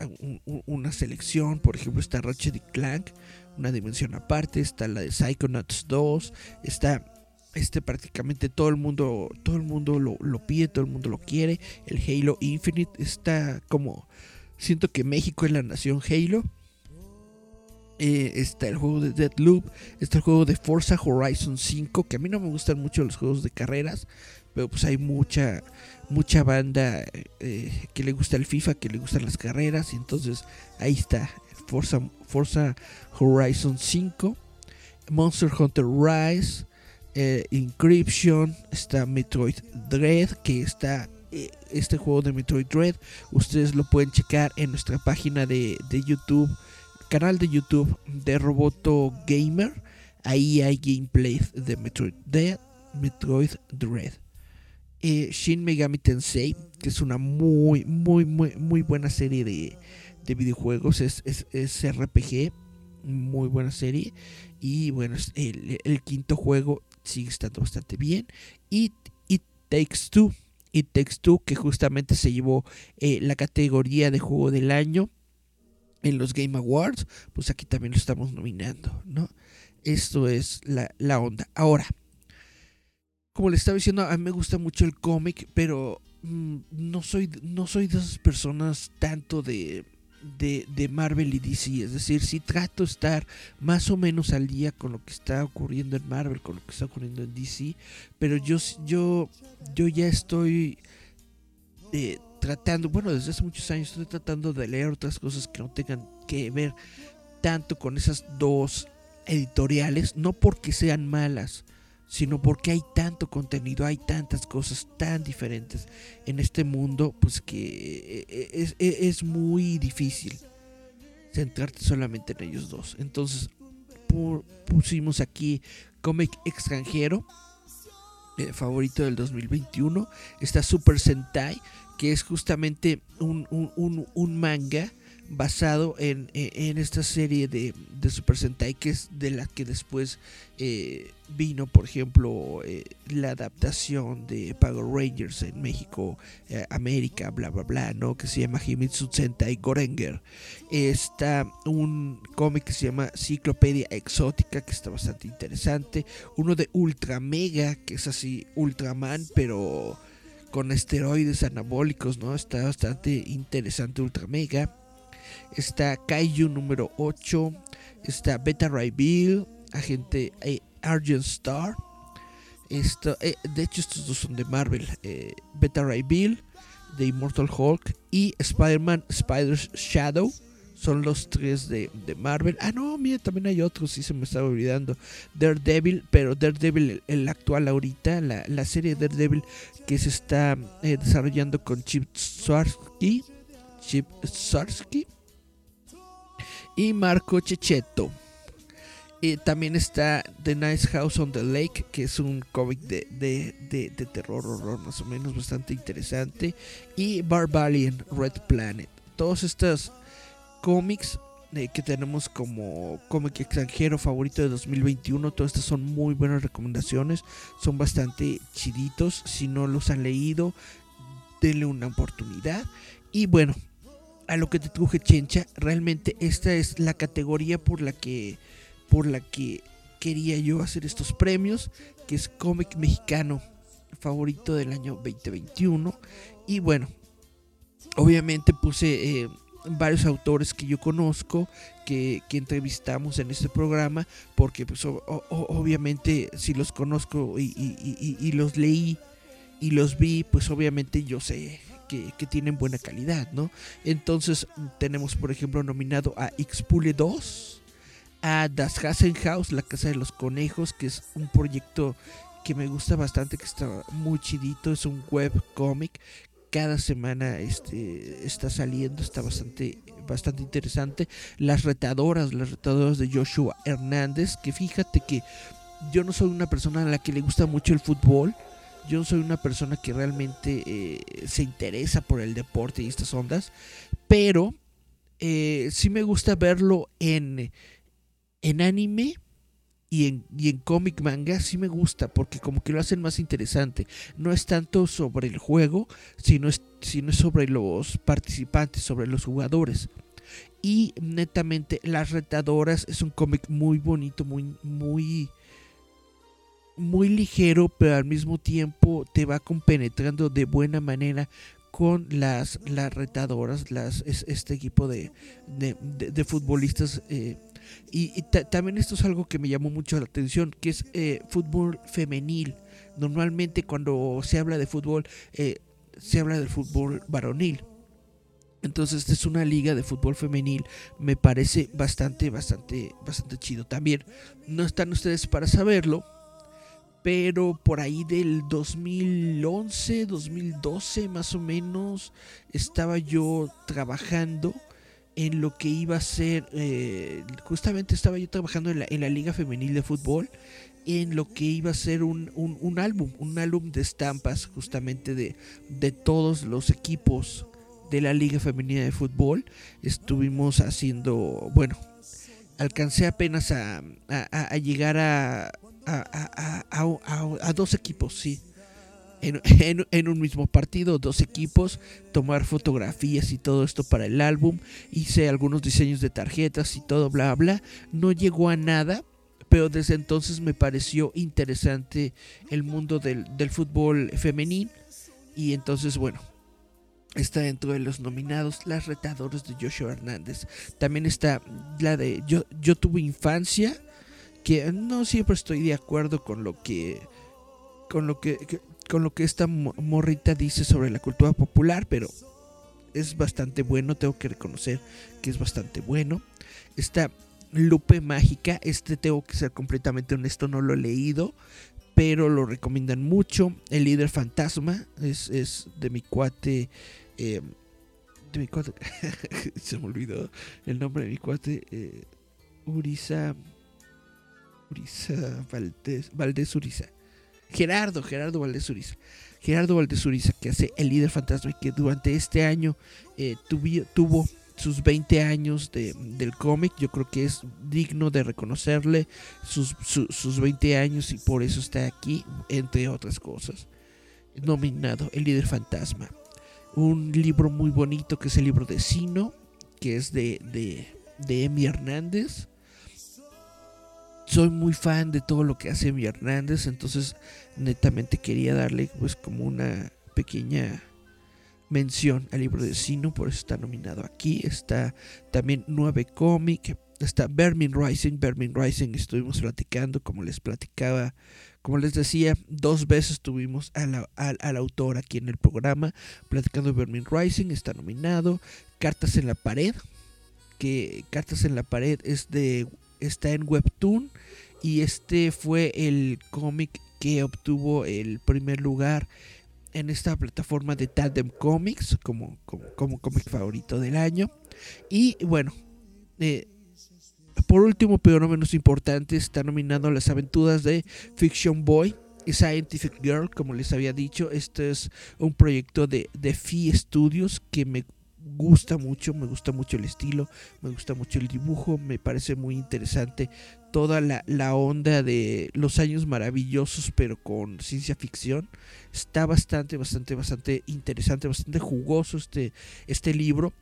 una selección. Por ejemplo, está Ratchet Clank, una dimensión aparte. Está la de Psychonauts 2. Está este prácticamente todo el mundo todo el mundo lo, pide, todo el mundo lo quiere. El Halo Infinite está como siento que México es la nación Halo. Eh, está el juego de Deadloop, está el juego de Forza Horizon 5, que a mí no me gustan mucho los juegos de carreras, pero pues hay mucha mucha banda eh, que le gusta el FIFA, que le gustan las carreras entonces ahí está Forza, Forza Horizon 5, Monster Hunter Rise, eh, Encryption, está Metroid Dread, que está eh, este juego de Metroid Dread, ustedes lo pueden checar en nuestra página de, de YouTube, canal de YouTube de Roboto Gamer, ahí hay gameplay de Metroid Metroid Dread. Eh, Shin Megami Tensei, que es una muy, muy, muy, muy buena serie de, videojuegos. Es, RPG, muy buena serie. Y bueno, el, quinto juego sigue estando bastante bien. Y It Takes Two. It Takes Two, que justamente se llevó eh, la categoría de juego del año en los Game Awards. Pues aquí también lo estamos nominando, ¿no? Esto es la, la onda. Ahora, como le estaba diciendo, a mí me gusta mucho el cómic, pero mm, no, soy, no soy de esas personas tanto de, de, Marvel y DC. Es decir, sí trato de estar más o menos al día con lo que está ocurriendo en Marvel, con lo que está ocurriendo en DC, pero yo, yo, yo ya estoy eh, tratando, bueno, desde hace muchos años estoy tratando de leer otras cosas que no tengan que ver tanto con esas dos editoriales, no porque sean malas, sino porque hay tanto contenido, hay tantas cosas tan diferentes en este mundo, pues que eh, eh, es, muy difícil centrarte solamente en ellos dos. Entonces pusimos aquí cómic extranjero, eh, favorito del 2021, está Super Sentai, que es justamente un, un manga basado en, esta serie de, Super Sentai que es de la que después eh, vino por ejemplo eh, la adaptación de Power Rangers en México eh, América bla bla bla no que se llama Himitsu Sentai Gorenger. Está un cómic que se llama Ciclopedia Exótica que está bastante interesante. Uno de Ultra Mega que es así Ultraman pero con esteroides anabólicos, ¿no? Está bastante interesante Ultra Mega está Kaiju número 8, está Beta Ray Bill, agente eh, Argent Star. Esto, eh, de hecho, estos dos son de Marvel: eh, Beta Ray Bill, de Immortal Hulk y Spider-Man Spider's Shadow. Son los tres de, Marvel. Ah, no, mira, también hay otros, sí se me estaba olvidando. Daredevil, pero Daredevil, el, actual ahorita, la, la, serie Daredevil que se está eh, desarrollando con Chip Swarsky. Chip Swarsky. Y Marco Checheto. Y también está The Nice House on the Lake, que es un cómic de, de, de, terror, horror, más o menos, bastante interesante. Y Barbarian Red Planet. Todos estos cómics eh, que tenemos como cómic extranjero favorito de 2021. Todas estas son muy buenas recomendaciones. Son bastante chiditos. Si no los han leído, denle una oportunidad. Y bueno, a lo que te truje Chencha, realmente esta es la categoría por la que por la que quería yo hacer estos premios, que es cómic mexicano favorito del año 2021. Y bueno, obviamente puse eh, varios autores que yo conozco, que, entrevistamos en este programa, porque pues obviamente si los conozco y, los leí y los vi, pues obviamente yo sé que, tienen buena calidad, ¿no? Entonces tenemos por ejemplo nominado a Xpule 2, a Das House, la casa de los conejos, que es un proyecto que me gusta bastante, que está muy chidito, es un web cómic. Cada semana este, está saliendo, está bastante, bastante interesante. Las retadoras, las retadoras de Joshua Hernández, que fíjate que yo no soy una persona a la que le gusta mucho el fútbol. Yo soy una persona que realmente eh, se interesa por el deporte y estas ondas. Pero eh, sí me gusta verlo en, en anime y en, y en cómic manga sí me gusta porque como que lo hacen más interesante. No es tanto sobre el juego, sino es, sino es sobre los participantes, sobre los jugadores. Y netamente Las Retadoras es un cómic muy bonito, muy, muy, muy ligero, pero al mismo tiempo te va compenetrando de buena manera con las, las retadoras, las, este equipo de, de, futbolistas eh, y, también esto es algo que me llamó mucho la atención, que es eh, fútbol femenil. Normalmente cuando se habla de fútbol, eh, se habla del fútbol varonil. Entonces esta es una liga de fútbol femenil, me parece bastante, bastante, bastante chido. También no están ustedes para saberlo, pero por ahí del 2011, 2012 más o menos, estaba yo trabajando en lo que iba a ser, eh, justamente estaba yo trabajando en la, en la, Liga Femenil de Fútbol, en lo que iba a ser un, un, álbum, un álbum de estampas justamente de, de todos los equipos de la Liga Femenina de Fútbol. Estuvimos haciendo, bueno, alcancé apenas a, a, llegar a, a, dos equipos, sí en, un mismo partido, dos equipos, tomar fotografías y todo esto para el álbum, hice algunos diseños de tarjetas y todo, bla, bla. No llegó a nada, pero desde entonces me pareció interesante el mundo del, fútbol femenil. Y entonces, bueno, está dentro de los nominados las retadoras de Joshua Hernández. También está la de Yo, yo tuve infancia, que no siempre estoy de acuerdo con lo que con lo que, con lo que esta morrita dice sobre la cultura popular, pero es bastante bueno, tengo que reconocer que es bastante bueno. Esta Lupe Mágica, este tengo que ser completamente honesto, no lo he leído, pero lo recomiendan mucho. El líder fantasma es, de mi cuate. Eh, de mi cuate. se me olvidó el nombre de mi cuate. Eh, Urisa. Valdés Urisa. Gerardo, Gerardo Valdés Uriza. Gerardo Valdés Uriza, que hace El líder fantasma y que durante este año eh, tuvo, sus 20 años de, del cómic. Yo creo que es digno de reconocerle sus, sus 20 años y por eso está aquí, entre otras cosas. Nominado El líder fantasma. Un libro muy bonito que es el libro de Sino, que es de, de, de Emi Hernández soy muy fan de todo lo que hace mi Hernández, entonces netamente quería darle pues como una pequeña mención al libro de Sino, por eso está nominado aquí. Está también Nueve Cómic, está Vermin Rising, Vermin Rising estuvimos platicando, como les platicaba, como les decía, dos veces tuvimos al, al autor aquí en el programa, platicando Vermin Rising, está nominado, Cartas en la Pared, que Cartas en la Pared es de, está en Webtoon y este fue el cómic que obtuvo el primer lugar en esta plataforma de Tandem Comics como, como, cómic favorito del año. Y bueno, eh, por último, pero no menos importante, está nominado las aventuras de Fiction Boy y Scientific Girl, como les había dicho. Este es un proyecto de, de Fee Studios que me gusta mucho, me gusta mucho el estilo, me gusta mucho el dibujo, me parece muy interesante toda la, la, onda de los años maravillosos, pero con ciencia ficción. Está bastante, bastante, bastante interesante, bastante jugoso este, este libro.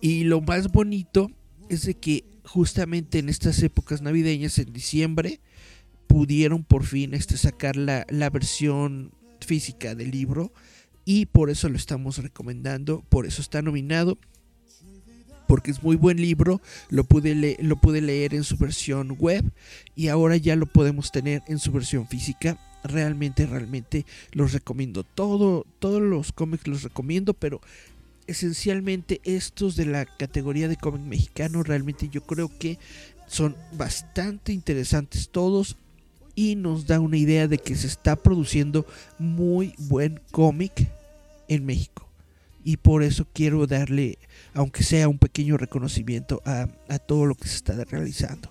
Y lo más bonito es de que justamente en estas épocas navideñas, en diciembre, pudieron por fin este, sacar la, la versión física del libro y por eso lo estamos recomendando, por eso está nominado, porque es muy buen libro, lo pude, lo pude leer en su versión web y ahora ya lo podemos tener en su versión física. Realmente, realmente los recomiendo. Todo, todos los cómics los recomiendo, pero esencialmente estos de la categoría de cómic mexicano realmente yo creo que son bastante interesantes todos y nos da una idea de que se está produciendo muy buen cómic en México. Y por eso quiero darle, aunque sea un pequeño reconocimiento a, todo lo que se está realizando.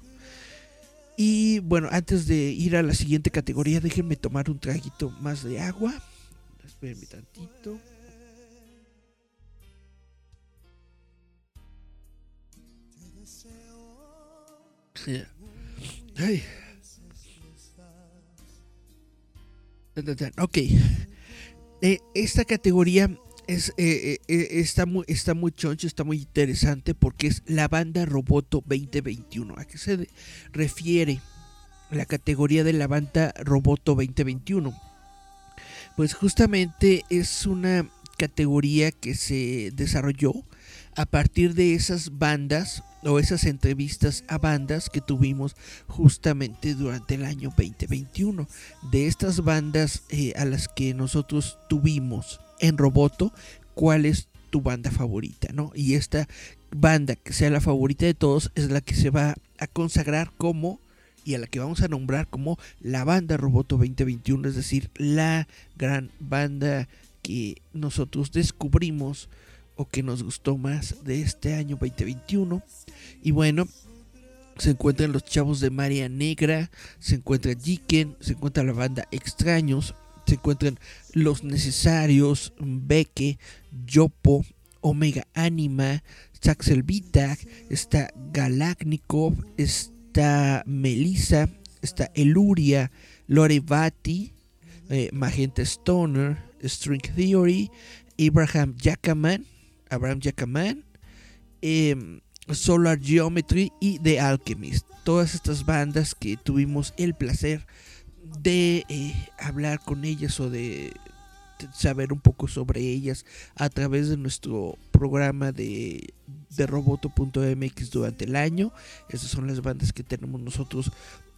Y bueno, antes de ir a la siguiente categoría, déjenme tomar un traguito más de agua. Espérenme tantito. Ay. Ok. Eh, esta categoría es, eh, eh, está, muy, está muy choncho, está muy interesante porque es la banda Roboto 2021. ¿A qué se refiere la categoría de la banda Roboto 2021? Pues justamente es una categoría que se desarrolló a partir de esas bandas o esas entrevistas a bandas que tuvimos justamente durante el año 2021. De estas bandas eh, a las que nosotros tuvimos en Roboto, ¿cuál es tu banda favorita? ¿no? Y esta banda que sea la favorita de todos es la que se va a consagrar como y a la que vamos a nombrar como la banda Roboto 2021, es decir, la gran banda que nosotros descubrimos que nos gustó más de este año 2021. Y bueno, se encuentran los chavos de María Negra, se encuentra Jiken, se encuentra la banda Extraños, se encuentran Los Necesarios, Beke, Yopo, Omega Anima, Saxel Vitag, está Galaknikov, está Melissa, está Eluria, Lorevati, eh, Magenta Stoner, String Theory, Abraham Jackaman, Abraham Jackaman, em, Solar Geometry y The Alchemist. Todas estas bandas que tuvimos el placer de eh, hablar con ellas o de saber un poco sobre ellas a través de nuestro programa de, de roboto.mx durante el año. Esas son las bandas que tenemos nosotros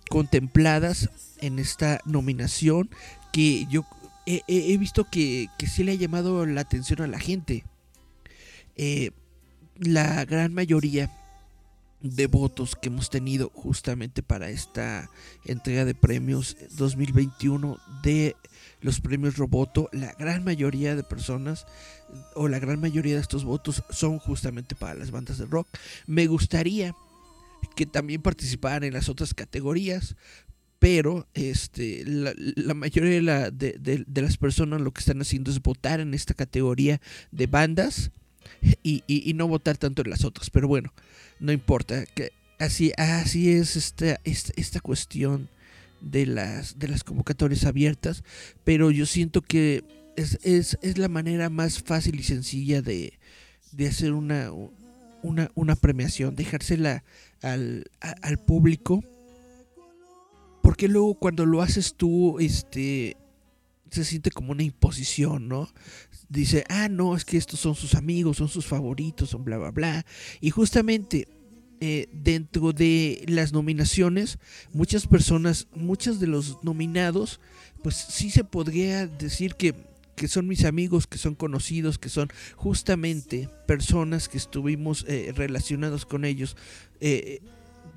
contempladas en esta nominación que yo he, visto que, que sí le ha llamado la atención a la gente. Eh, la gran mayoría de votos que hemos tenido justamente para esta entrega de premios 2021 de los premios Roboto, la gran mayoría de personas o la gran mayoría de estos votos son justamente para las bandas de rock. Me gustaría que también participaran en las otras categorías, pero este, la, mayoría de, de, las personas lo que están haciendo es votar en esta categoría de bandas y, no votar tanto en las otras. Pero bueno, no importa. Así, así es esta, esta, cuestión de las, de las convocatorias abiertas. Pero yo siento que es, es, la manera más fácil y sencilla de, de hacer una, una, una, premiación, dejársela al, al público. Porque luego cuando lo haces tú, este, se siente como una imposición, ¿no? Dice, ah, no, es que estos son sus amigos, son sus favoritos, son bla, bla, bla. Y justamente eh, dentro de las nominaciones, muchas personas, muchos de los nominados, pues sí se podría decir que, que son mis amigos, que son conocidos, que son justamente personas que estuvimos eh, relacionados con ellos eh,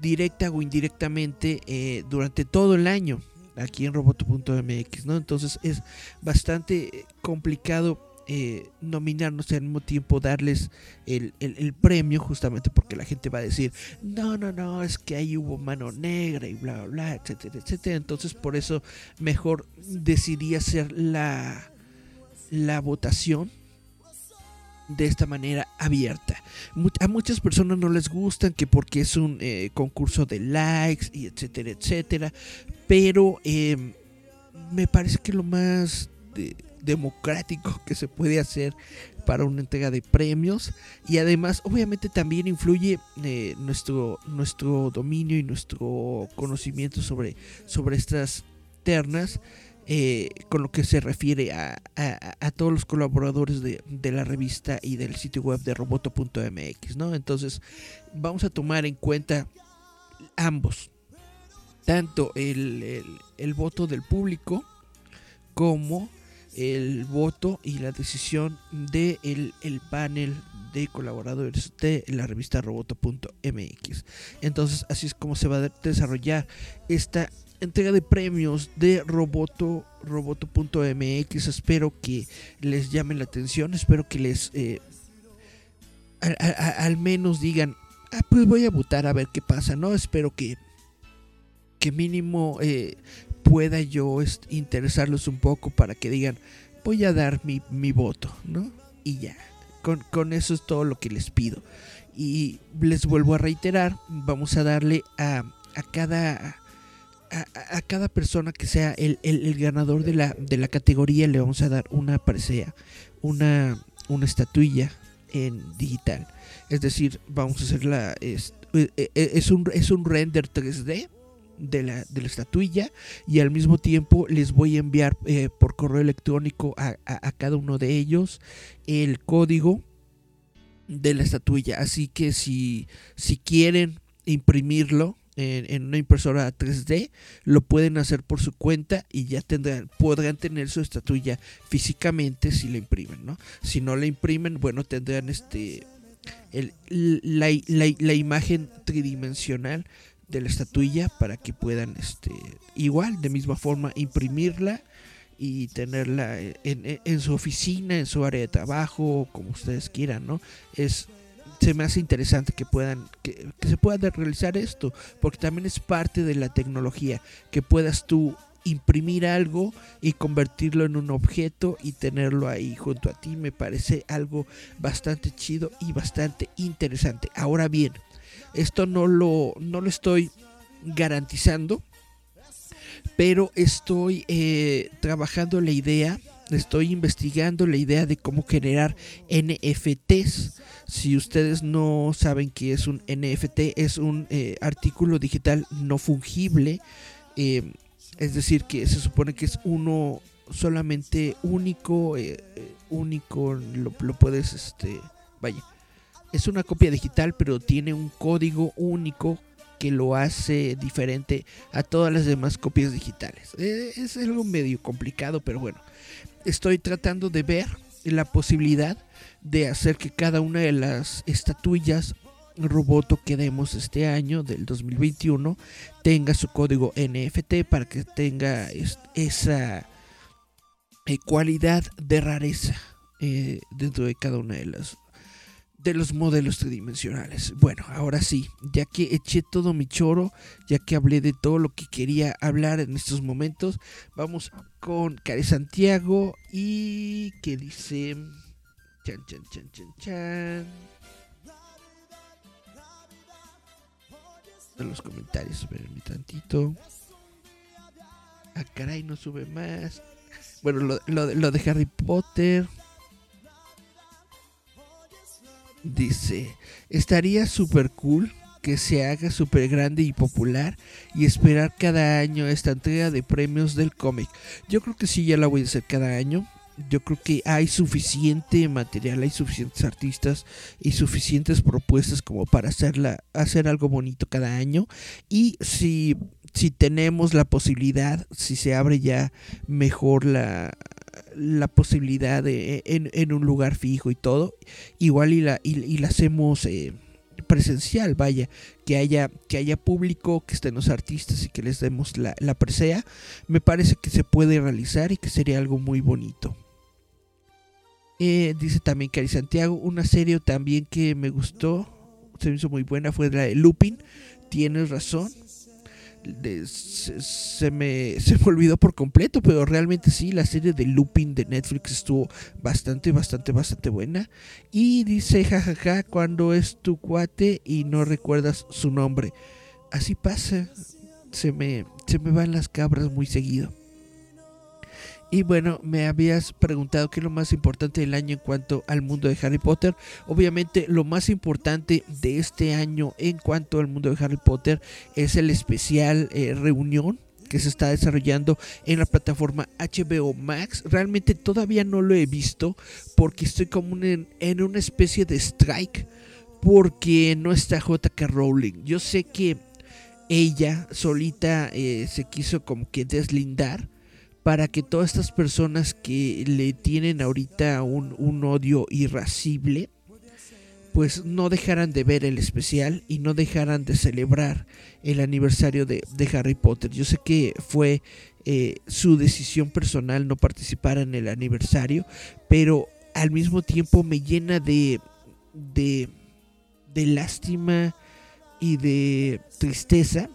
directa o indirectamente eh, durante todo el año aquí en roboto.mx, ¿no? Entonces es bastante complicado eh, nominarnos al mismo tiempo darles el, el, premio justamente porque la gente va a decir no no no es que ahí hubo mano negra y bla bla bla etcétera etcétera entonces por eso mejor decidí hacer la la votación de esta manera abierta. A muchas personas no les gustan que porque es un eh, concurso de likes y etcétera, etcétera. Pero em, me parece que lo más democrático que se puede hacer para una entrega de premios y además obviamente también influye eh, nuestro nuestro dominio y nuestro conocimiento sobre sobre estas ternas eh, con lo que se refiere a, todos los colaboradores de, la revista y del sitio web de roboto.mx, ¿no? Entonces, vamos a tomar en cuenta ambos, tanto el, voto del público como el voto y la decisión del de el panel de colaboradores de la revista roboto.mx. Entonces, así es como se va a desarrollar esta entrega de premios de Roboto, roboto.mx. Espero que les llame la atención, espero que les eh, al menos digan, ah, pues voy a votar a ver qué pasa, ¿no? Espero que, que mínimo eh, pueda yo interesarlos un poco para que digan, voy a dar mi, mi voto, ¿no? Y ya, con, con eso es todo lo que les pido. Y les vuelvo a reiterar, vamos a darle a, a cada a, cada persona que sea el, ganador de la, de la categoría le vamos a dar una presea, una, una estatuilla en digital. Es decir, vamos a hacer la... Es, e, e, es, un, es un render 3D de la, de la estatuilla y al mismo tiempo les voy a enviar eh, por correo electrónico a, a, cada uno de ellos el código de la estatuilla. Así que si, si quieren imprimirlo, en, una impresora 3D, lo pueden hacer por su cuenta y ya tendrán, podrán tener su estatuilla físicamente si la imprimen, ¿no? Si no la imprimen, bueno, tendrán este el, la, la, imagen tridimensional de la estatuilla para que puedan este igual de misma forma imprimirla y tenerla en, en, su oficina, en su área de trabajo, como ustedes quieran, ¿no? Es se me hace interesante que puedan que, se pueda realizar esto porque también es parte de la tecnología que puedas tú imprimir algo y convertirlo en un objeto y tenerlo ahí junto a ti me parece algo bastante chido y bastante interesante ahora bien esto no lo no lo estoy garantizando pero estoy eh, trabajando la idea estoy investigando la idea de cómo generar NFTs. Si ustedes no saben qué es un NFT, es un eh, artículo digital no fungible. Eh, es decir, que se supone que es uno solamente único, eh, único, lo, lo, puedes, este, vaya, es una copia digital, pero tiene un código único que lo hace diferente a todas las demás copias digitales. es algo medio complicado, pero bueno, estoy tratando de ver la posibilidad de hacer que cada una de las estatuillas roboto que demos este año del 2021 tenga su código NFT para que tenga esa eh, cualidad de rareza eh, dentro de cada una de las de los modelos tridimensionales. Bueno, ahora sí, ya que eché todo mi choro, ya que hablé de todo lo que quería hablar en estos momentos, vamos con Care Santiago y que dice chan chan chan chan chan. En los comentarios, espérenme tantito. Ah, caray, no sube más. Bueno, lo, lo de Harry Potter. Dice, estaría súper cool que se haga súper grande y popular y esperar cada año esta entrega de premios del cómic. Yo creo que sí, ya la voy a hacer cada año. Yo creo que hay suficiente material, hay suficientes artistas y suficientes propuestas como para hacerla, hacer algo bonito cada año. Y si, si tenemos la posibilidad, si se abre ya mejor la, la posibilidad de en, en, un lugar fijo y todo, igual y la, y, la hacemos eh, presencial, vaya, que haya, que haya público, que estén los artistas y que les demos la, la presea, me parece que se puede realizar y que sería algo muy bonito. Eh, dice también Cari Santiago, una serie también que me gustó, se me hizo muy buena, fue la de Lupin. Tienes razón, se, me, se me olvidó por completo, pero realmente sí, la serie de Looping de Netflix estuvo bastante, bastante, bastante buena. Y dice, jajaja, cuando es tu cuate y no recuerdas su nombre. Así pasa, se me, se me van las cabras muy seguido. Y bueno, me habías preguntado qué es lo más importante del año en cuanto al mundo de Harry Potter. Obviamente lo más importante de este año en cuanto al mundo de Harry Potter es el especial eh, reunión que se está desarrollando en la plataforma HBO Max. Realmente todavía no lo he visto porque estoy como en, una especie de strike porque no está JK Rowling. Yo sé que ella solita eh, se quiso como que deslindar para que todas estas personas que le tienen ahorita un, odio irascible, pues no dejaran de ver el especial y no dejaran de celebrar el aniversario de, Harry Potter. Yo sé que fue eh, su decisión personal no participar en el aniversario, pero al mismo tiempo me llena de, de, de lástima y de tristeza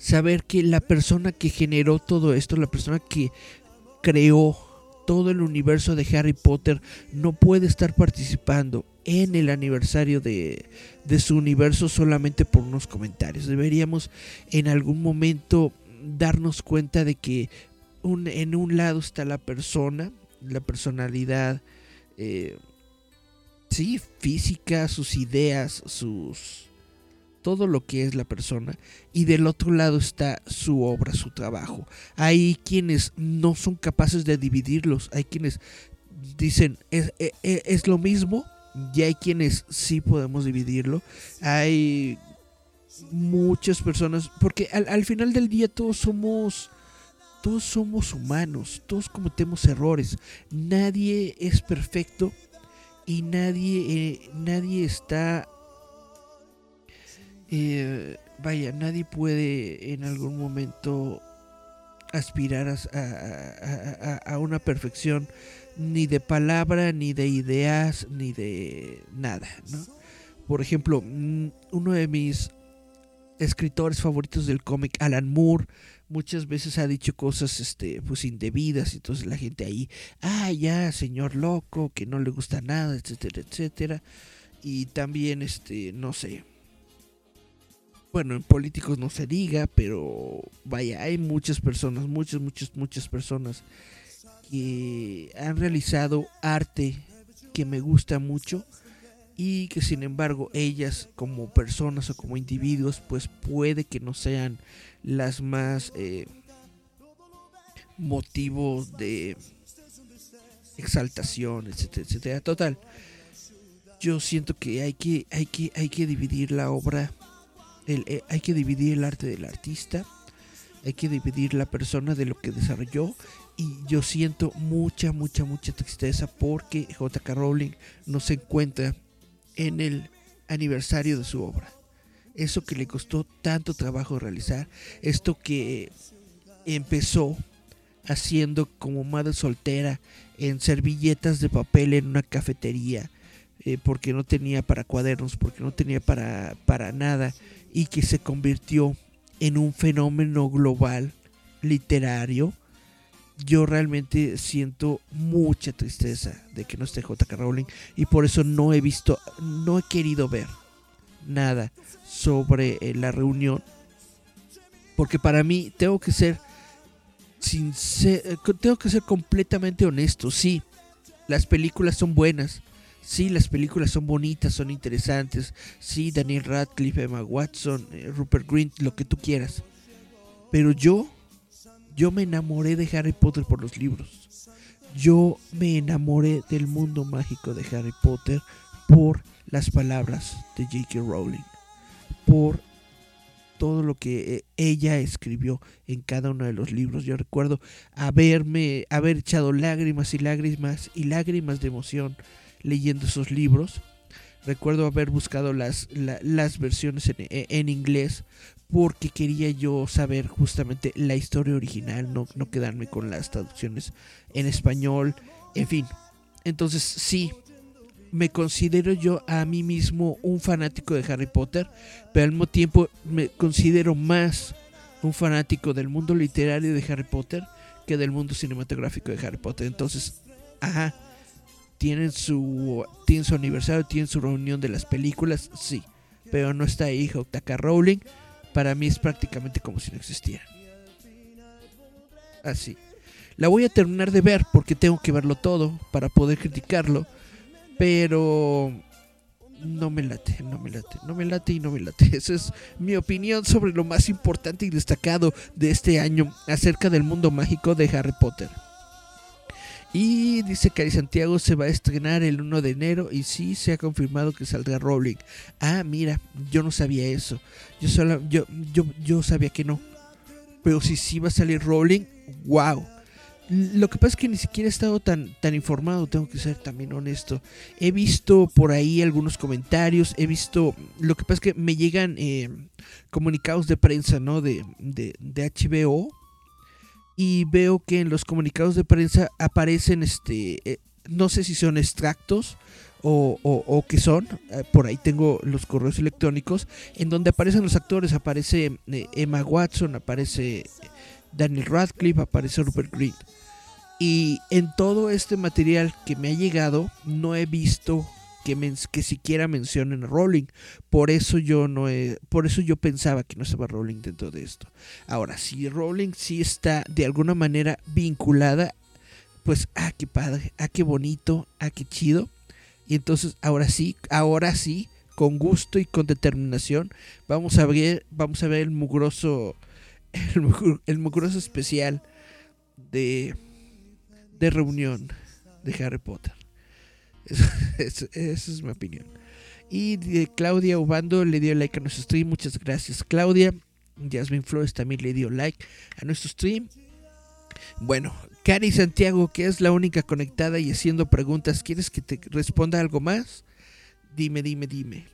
saber que la persona que generó todo esto, la persona que creó todo el universo de Harry Potter, no puede estar participando en el aniversario de, su universo solamente por unos comentarios. Deberíamos en algún momento darnos cuenta de que en un lado está la persona, la personalidad, eh, sí, física, sus ideas, sus todo lo que es la persona y del otro lado está su obra, su trabajo. Hay quienes no son capaces de dividirlos, hay quienes dicen es, e, e, es, lo mismo y hay quienes sí podemos dividirlo. Hay muchas personas, porque al, final del día todos somos todos somos humanos, todos cometemos errores, nadie es perfecto y nadie, eh, nadie está eh, vaya, nadie puede en algún momento aspirar a, una perfección ni de palabra, ni de ideas, ni de nada, Por ejemplo, mm, uno de mis escritores favoritos del cómic, Alan Moore, muchas veces ha dicho cosas este pues indebidas entonces la gente ahí, ah, ya, señor loco, que no le gusta nada, etcétera, etcétera. Y también este, no sé, bueno, en políticos no se diga, pero vaya, hay muchas personas, muchas, muchas, muchas personas que han realizado arte que me gusta mucho y que sin embargo ellas como personas o como individuos pues puede que no sean las más eh, motivos de exaltación, etcétera, etcétera. Total, yo siento que hay que, hay que, hay que dividir la obra eh, hay que dividir el arte del artista, hay que dividir la persona de lo que desarrolló y yo siento mucha, mucha, mucha tristeza porque JK Rowling no se encuentra en el aniversario de su obra. Eso que le costó tanto trabajo realizar, esto que empezó haciendo como madre soltera en servilletas de papel en una cafetería, eh, porque no tenía para cuadernos, porque no tenía para, para nada y que se convirtió en un fenómeno global literario, yo realmente siento mucha tristeza de que no esté J.K. Rowling y por eso no he visto, no he querido ver nada sobre eh, la reunión, porque para mí tengo que ser, eh, tengo que ser completamente honesto, sí, las películas son buenas, Sí, las películas son bonitas, son interesantes. Sí, Daniel Radcliffe, Emma Watson, eh, Rupert Grint, lo que tú quieras. Pero yo, yo me enamoré de Harry Potter por los libros. Yo me enamoré del mundo mágico de Harry Potter por las palabras de J.K. Rowling. Por todo lo que eh, ella escribió en cada uno de los libros. Yo recuerdo haberme, haber echado lágrimas y lágrimas y lágrimas de emoción leyendo esos libros. Recuerdo haber buscado las, las versiones en, en, inglés porque quería yo saber justamente la historia original, no, no quedarme con las traducciones en español, en fin. Entonces sí, me considero yo a mí mismo un fanático de Harry Potter, pero al mismo tiempo me considero más un fanático del mundo literario de Harry Potter que del mundo cinematográfico de Harry Potter. Entonces, ajá, tienen su, tienen su aniversario, tienen su reunión de las películas, sí, pero no está ahí J.K. Rowling. Para mí es prácticamente como si no existiera. Así. La voy a terminar de ver porque tengo que verlo todo para poder criticarlo pero no me late, no me late, no me late y no me late. Esa es mi opinión sobre lo más importante y destacado de este año acerca del mundo mágico de Harry Potter. Y dice Cari Santiago se va a estrenar el 1 de enero y sí se ha confirmado que saldrá Rowling. Ah, mira, yo no sabía eso. Yo solo, yo, yo, yo sabía que no. Pero si sí va a salir Rowling, wow. Lo que pasa es que ni siquiera he estado tan, tan informado, tengo que ser también honesto. He visto por ahí algunos comentarios, he visto, lo que pasa es que me llegan eh, comunicados de prensa, ¿no? De, de, HBO. Y veo que en los comunicados de prensa aparecen, este, eh, no sé si son extractos o, o, qué son. Eh, por ahí tengo los correos electrónicos en donde aparecen los actores. Aparece Emma Watson, aparece Daniel Radcliffe, aparece Rupert Green. Y en todo este material que me ha llegado, no he visto que, que siquiera mencionen a Rowling. Por eso yo no he, por eso yo pensaba que no estaba Rowling dentro de esto. Ahora, si Rowling sí está de alguna manera vinculada, pues ah, qué padre, ah, qué bonito, ah, qué chido. Y entonces, ahora sí, ahora sí, con gusto y con determinación, vamos a ver, vamos a ver el mugroso, el, el mugroso especial de de reunión de Harry Potter. Esa es mi opinión. Y Claudia Ubando le dio like a nuestro stream. Muchas gracias, Claudia. Jasmine Flores también le dio like a nuestro stream. Bueno, Cari Santiago, que es la única conectada y haciendo preguntas, ¿quieres que te responda algo más? Dime, dime, dime.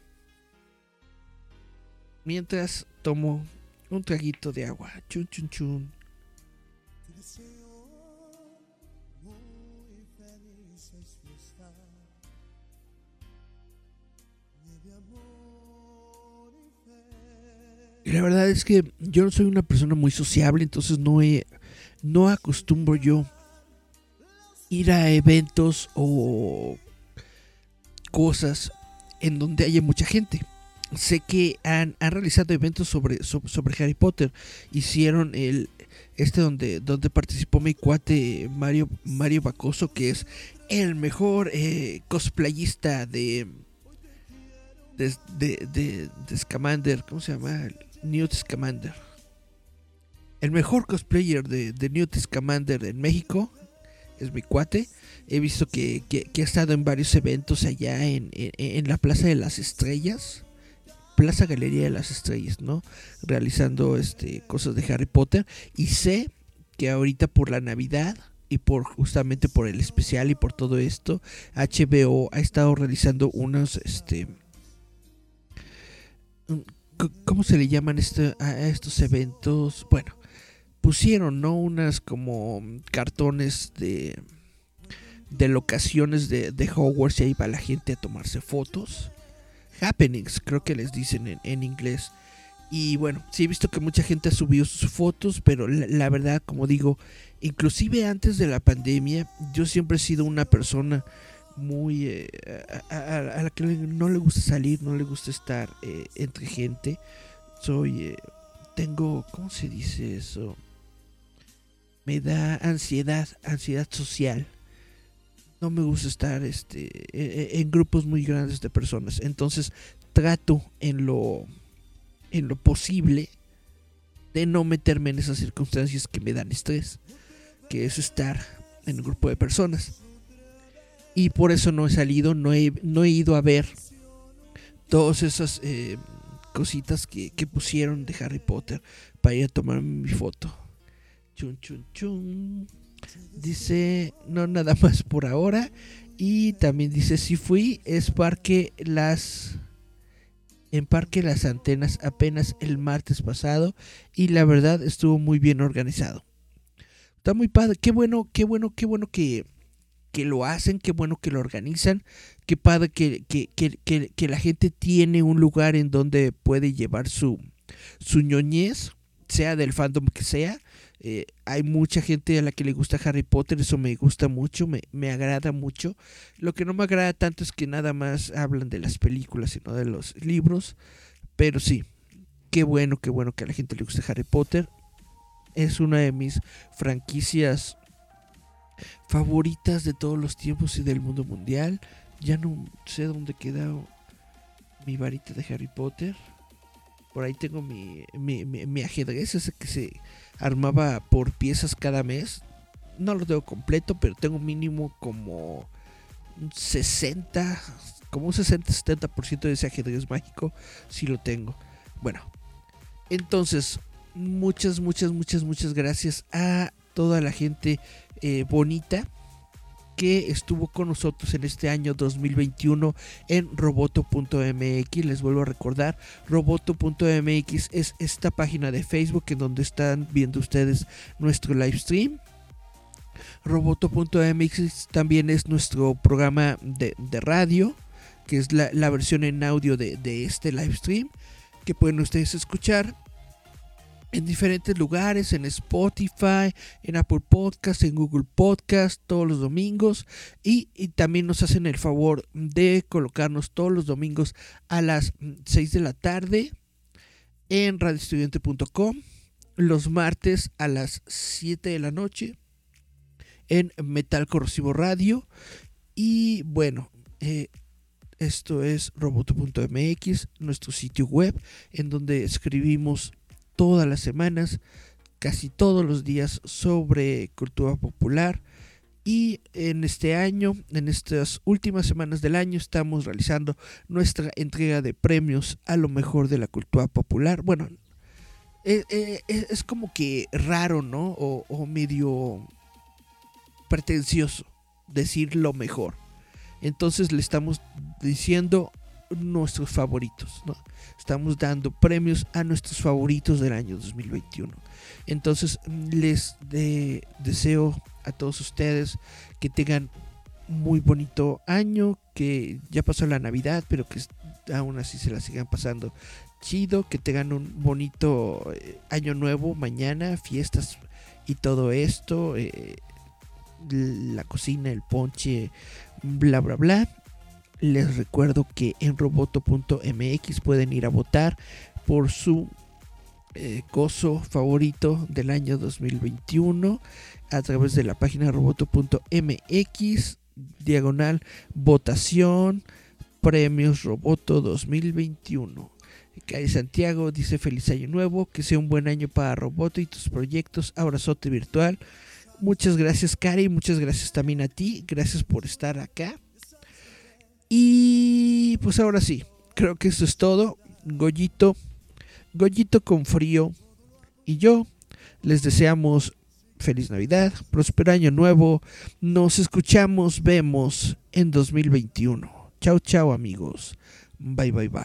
Mientras tomo un traguito de agua. Chun, chun, chun. Y la verdad es que yo no soy una persona muy sociable, entonces no, no acostumbro yo ir a eventos o cosas en donde haya mucha gente. Sé que han, realizado eventos sobre, sobre, Harry Potter. Hicieron el este donde, donde participó mi cuate Mario, Mario Bacoso, que es el mejor eh, cosplayista de de, de, de, de Scamander, ¿cómo se llama? Newt Scamander. El mejor cosplayer de, Newt Scamander en México es mi cuate. He visto que, ha estado en varios eventos allá en, la Plaza de las Estrellas. Plaza Galería de las Estrellas, ¿no? Realizando este, cosas de Harry Potter. Y sé que ahorita por la Navidad y por justamente por el especial y por todo esto, HBO ha estado realizando unos este ¿Cómo se le llaman este, a estos eventos? Bueno, pusieron, ¿no? Unas como cartones de, de locaciones de, de Hogwarts y ahí va la gente a tomarse fotos. Happenings, creo que les dicen en, en inglés. Y bueno, sí he visto que mucha gente ha subido sus fotos, pero la, la, verdad, como digo, inclusive antes de la pandemia, yo siempre he sido una persona muy eh, a, la que no le gusta salir, no le gusta estar eh, entre gente. Soy eh, tengo, ¿cómo se dice eso? Me da ansiedad, ansiedad social. No me gusta estar este e, e, en grupos muy grandes de personas. Entonces, trato en lo en lo posible de no meterme en esas circunstancias que me dan estrés, que es estar en un grupo de personas y por eso no he salido, no he, no he ido a ver todos esos, eh, cositas que, que pusieron de Harry Potter para ir a tomar mi foto. Chun, chun, chun. Dice, no nada más por ahora. Y también dice, si fui, es parque las... En Parque Las Antenas apenas el martes pasado y la verdad estuvo muy bien organizado. Está muy padre, qué bueno, qué bueno, qué bueno que, que lo hacen, qué bueno que lo organizan, qué padre que, que, que, que la gente tiene un lugar en donde puede llevar su, su ñoñez, sea del fandom que sea, eh, hay mucha gente a la que le gusta Harry Potter, eso me gusta mucho, me, me, agrada mucho. Lo que no me agrada tanto es que nada más hablan de las películas y no de los libros. Pero sí, qué bueno, qué bueno que a la gente le guste Harry Potter. Es una de mis franquicias favoritas de todos los tiempos y del mundo mundial. Ya no sé dónde queda mi varita de Harry Potter. Por ahí tengo mi, ajedrez, ese que se armaba por piezas cada mes. No lo tengo completo, pero tengo mínimo como un 60, como un 60-70% de ese ajedrez mágico. Si lo tengo. Bueno, entonces, muchas, muchas, muchas, muchas gracias a toda la gente eh, bonita que estuvo con nosotros en este año 2021 en roboto.mx. Les vuelvo a recordar, roboto.mx es esta página de Facebook en donde están viendo ustedes nuestro live stream. Roboto.mx también es nuestro programa de, radio, que es la, versión en audio de este live stream, que pueden ustedes escuchar en diferentes lugares, en Spotify, en Apple Podcast, en Google Podcast, todos los domingos. Y, también nos hacen el favor de colocarnos todos los domingos a las 6 de la tarde en radioestudiante.com, los martes a las 7 de la noche en Metal Corrosivo Radio. Y bueno, eh, esto es roboto.mx, nuestro sitio web, en donde escribimos todas las semanas, casi todos los días sobre cultura popular. Y en este año, en estas últimas semanas del año, estamos realizando nuestra entrega de premios a lo mejor de la cultura popular. Bueno, eh, eh, es como que raro, ¿no? O, o medio pretencioso decir lo mejor. Entonces le estamos diciendo nuestros favoritos. Estamos dando premios a nuestros favoritos del año 2021. Entonces les de, deseo a todos ustedes que tengan muy bonito año, que ya pasó la Navidad, pero que aún así se la sigan pasando chido, que tengan un bonito eh, año nuevo mañana, fiestas y todo esto, eh, la cocina, el ponche, bla, bla, bla. Les recuerdo que en roboto.mx pueden ir a votar por su eh, gozo favorito del año 2021 a través de la página roboto.mx diagonal votación premios roboto 2021 Cari Santiago dice feliz año nuevo que sea un buen año para roboto y tus proyectos. Abrazote virtual. Muchas gracias Cari. Muchas gracias también a ti. Gracias por estar acá y pues ahora sí, creo que eso es todo. Goyito, Goyito con frío y yo les deseamos feliz Navidad, próspero año nuevo. Nos escuchamos, vemos en 2021. Chao, chao amigos. Bye, bye, bye.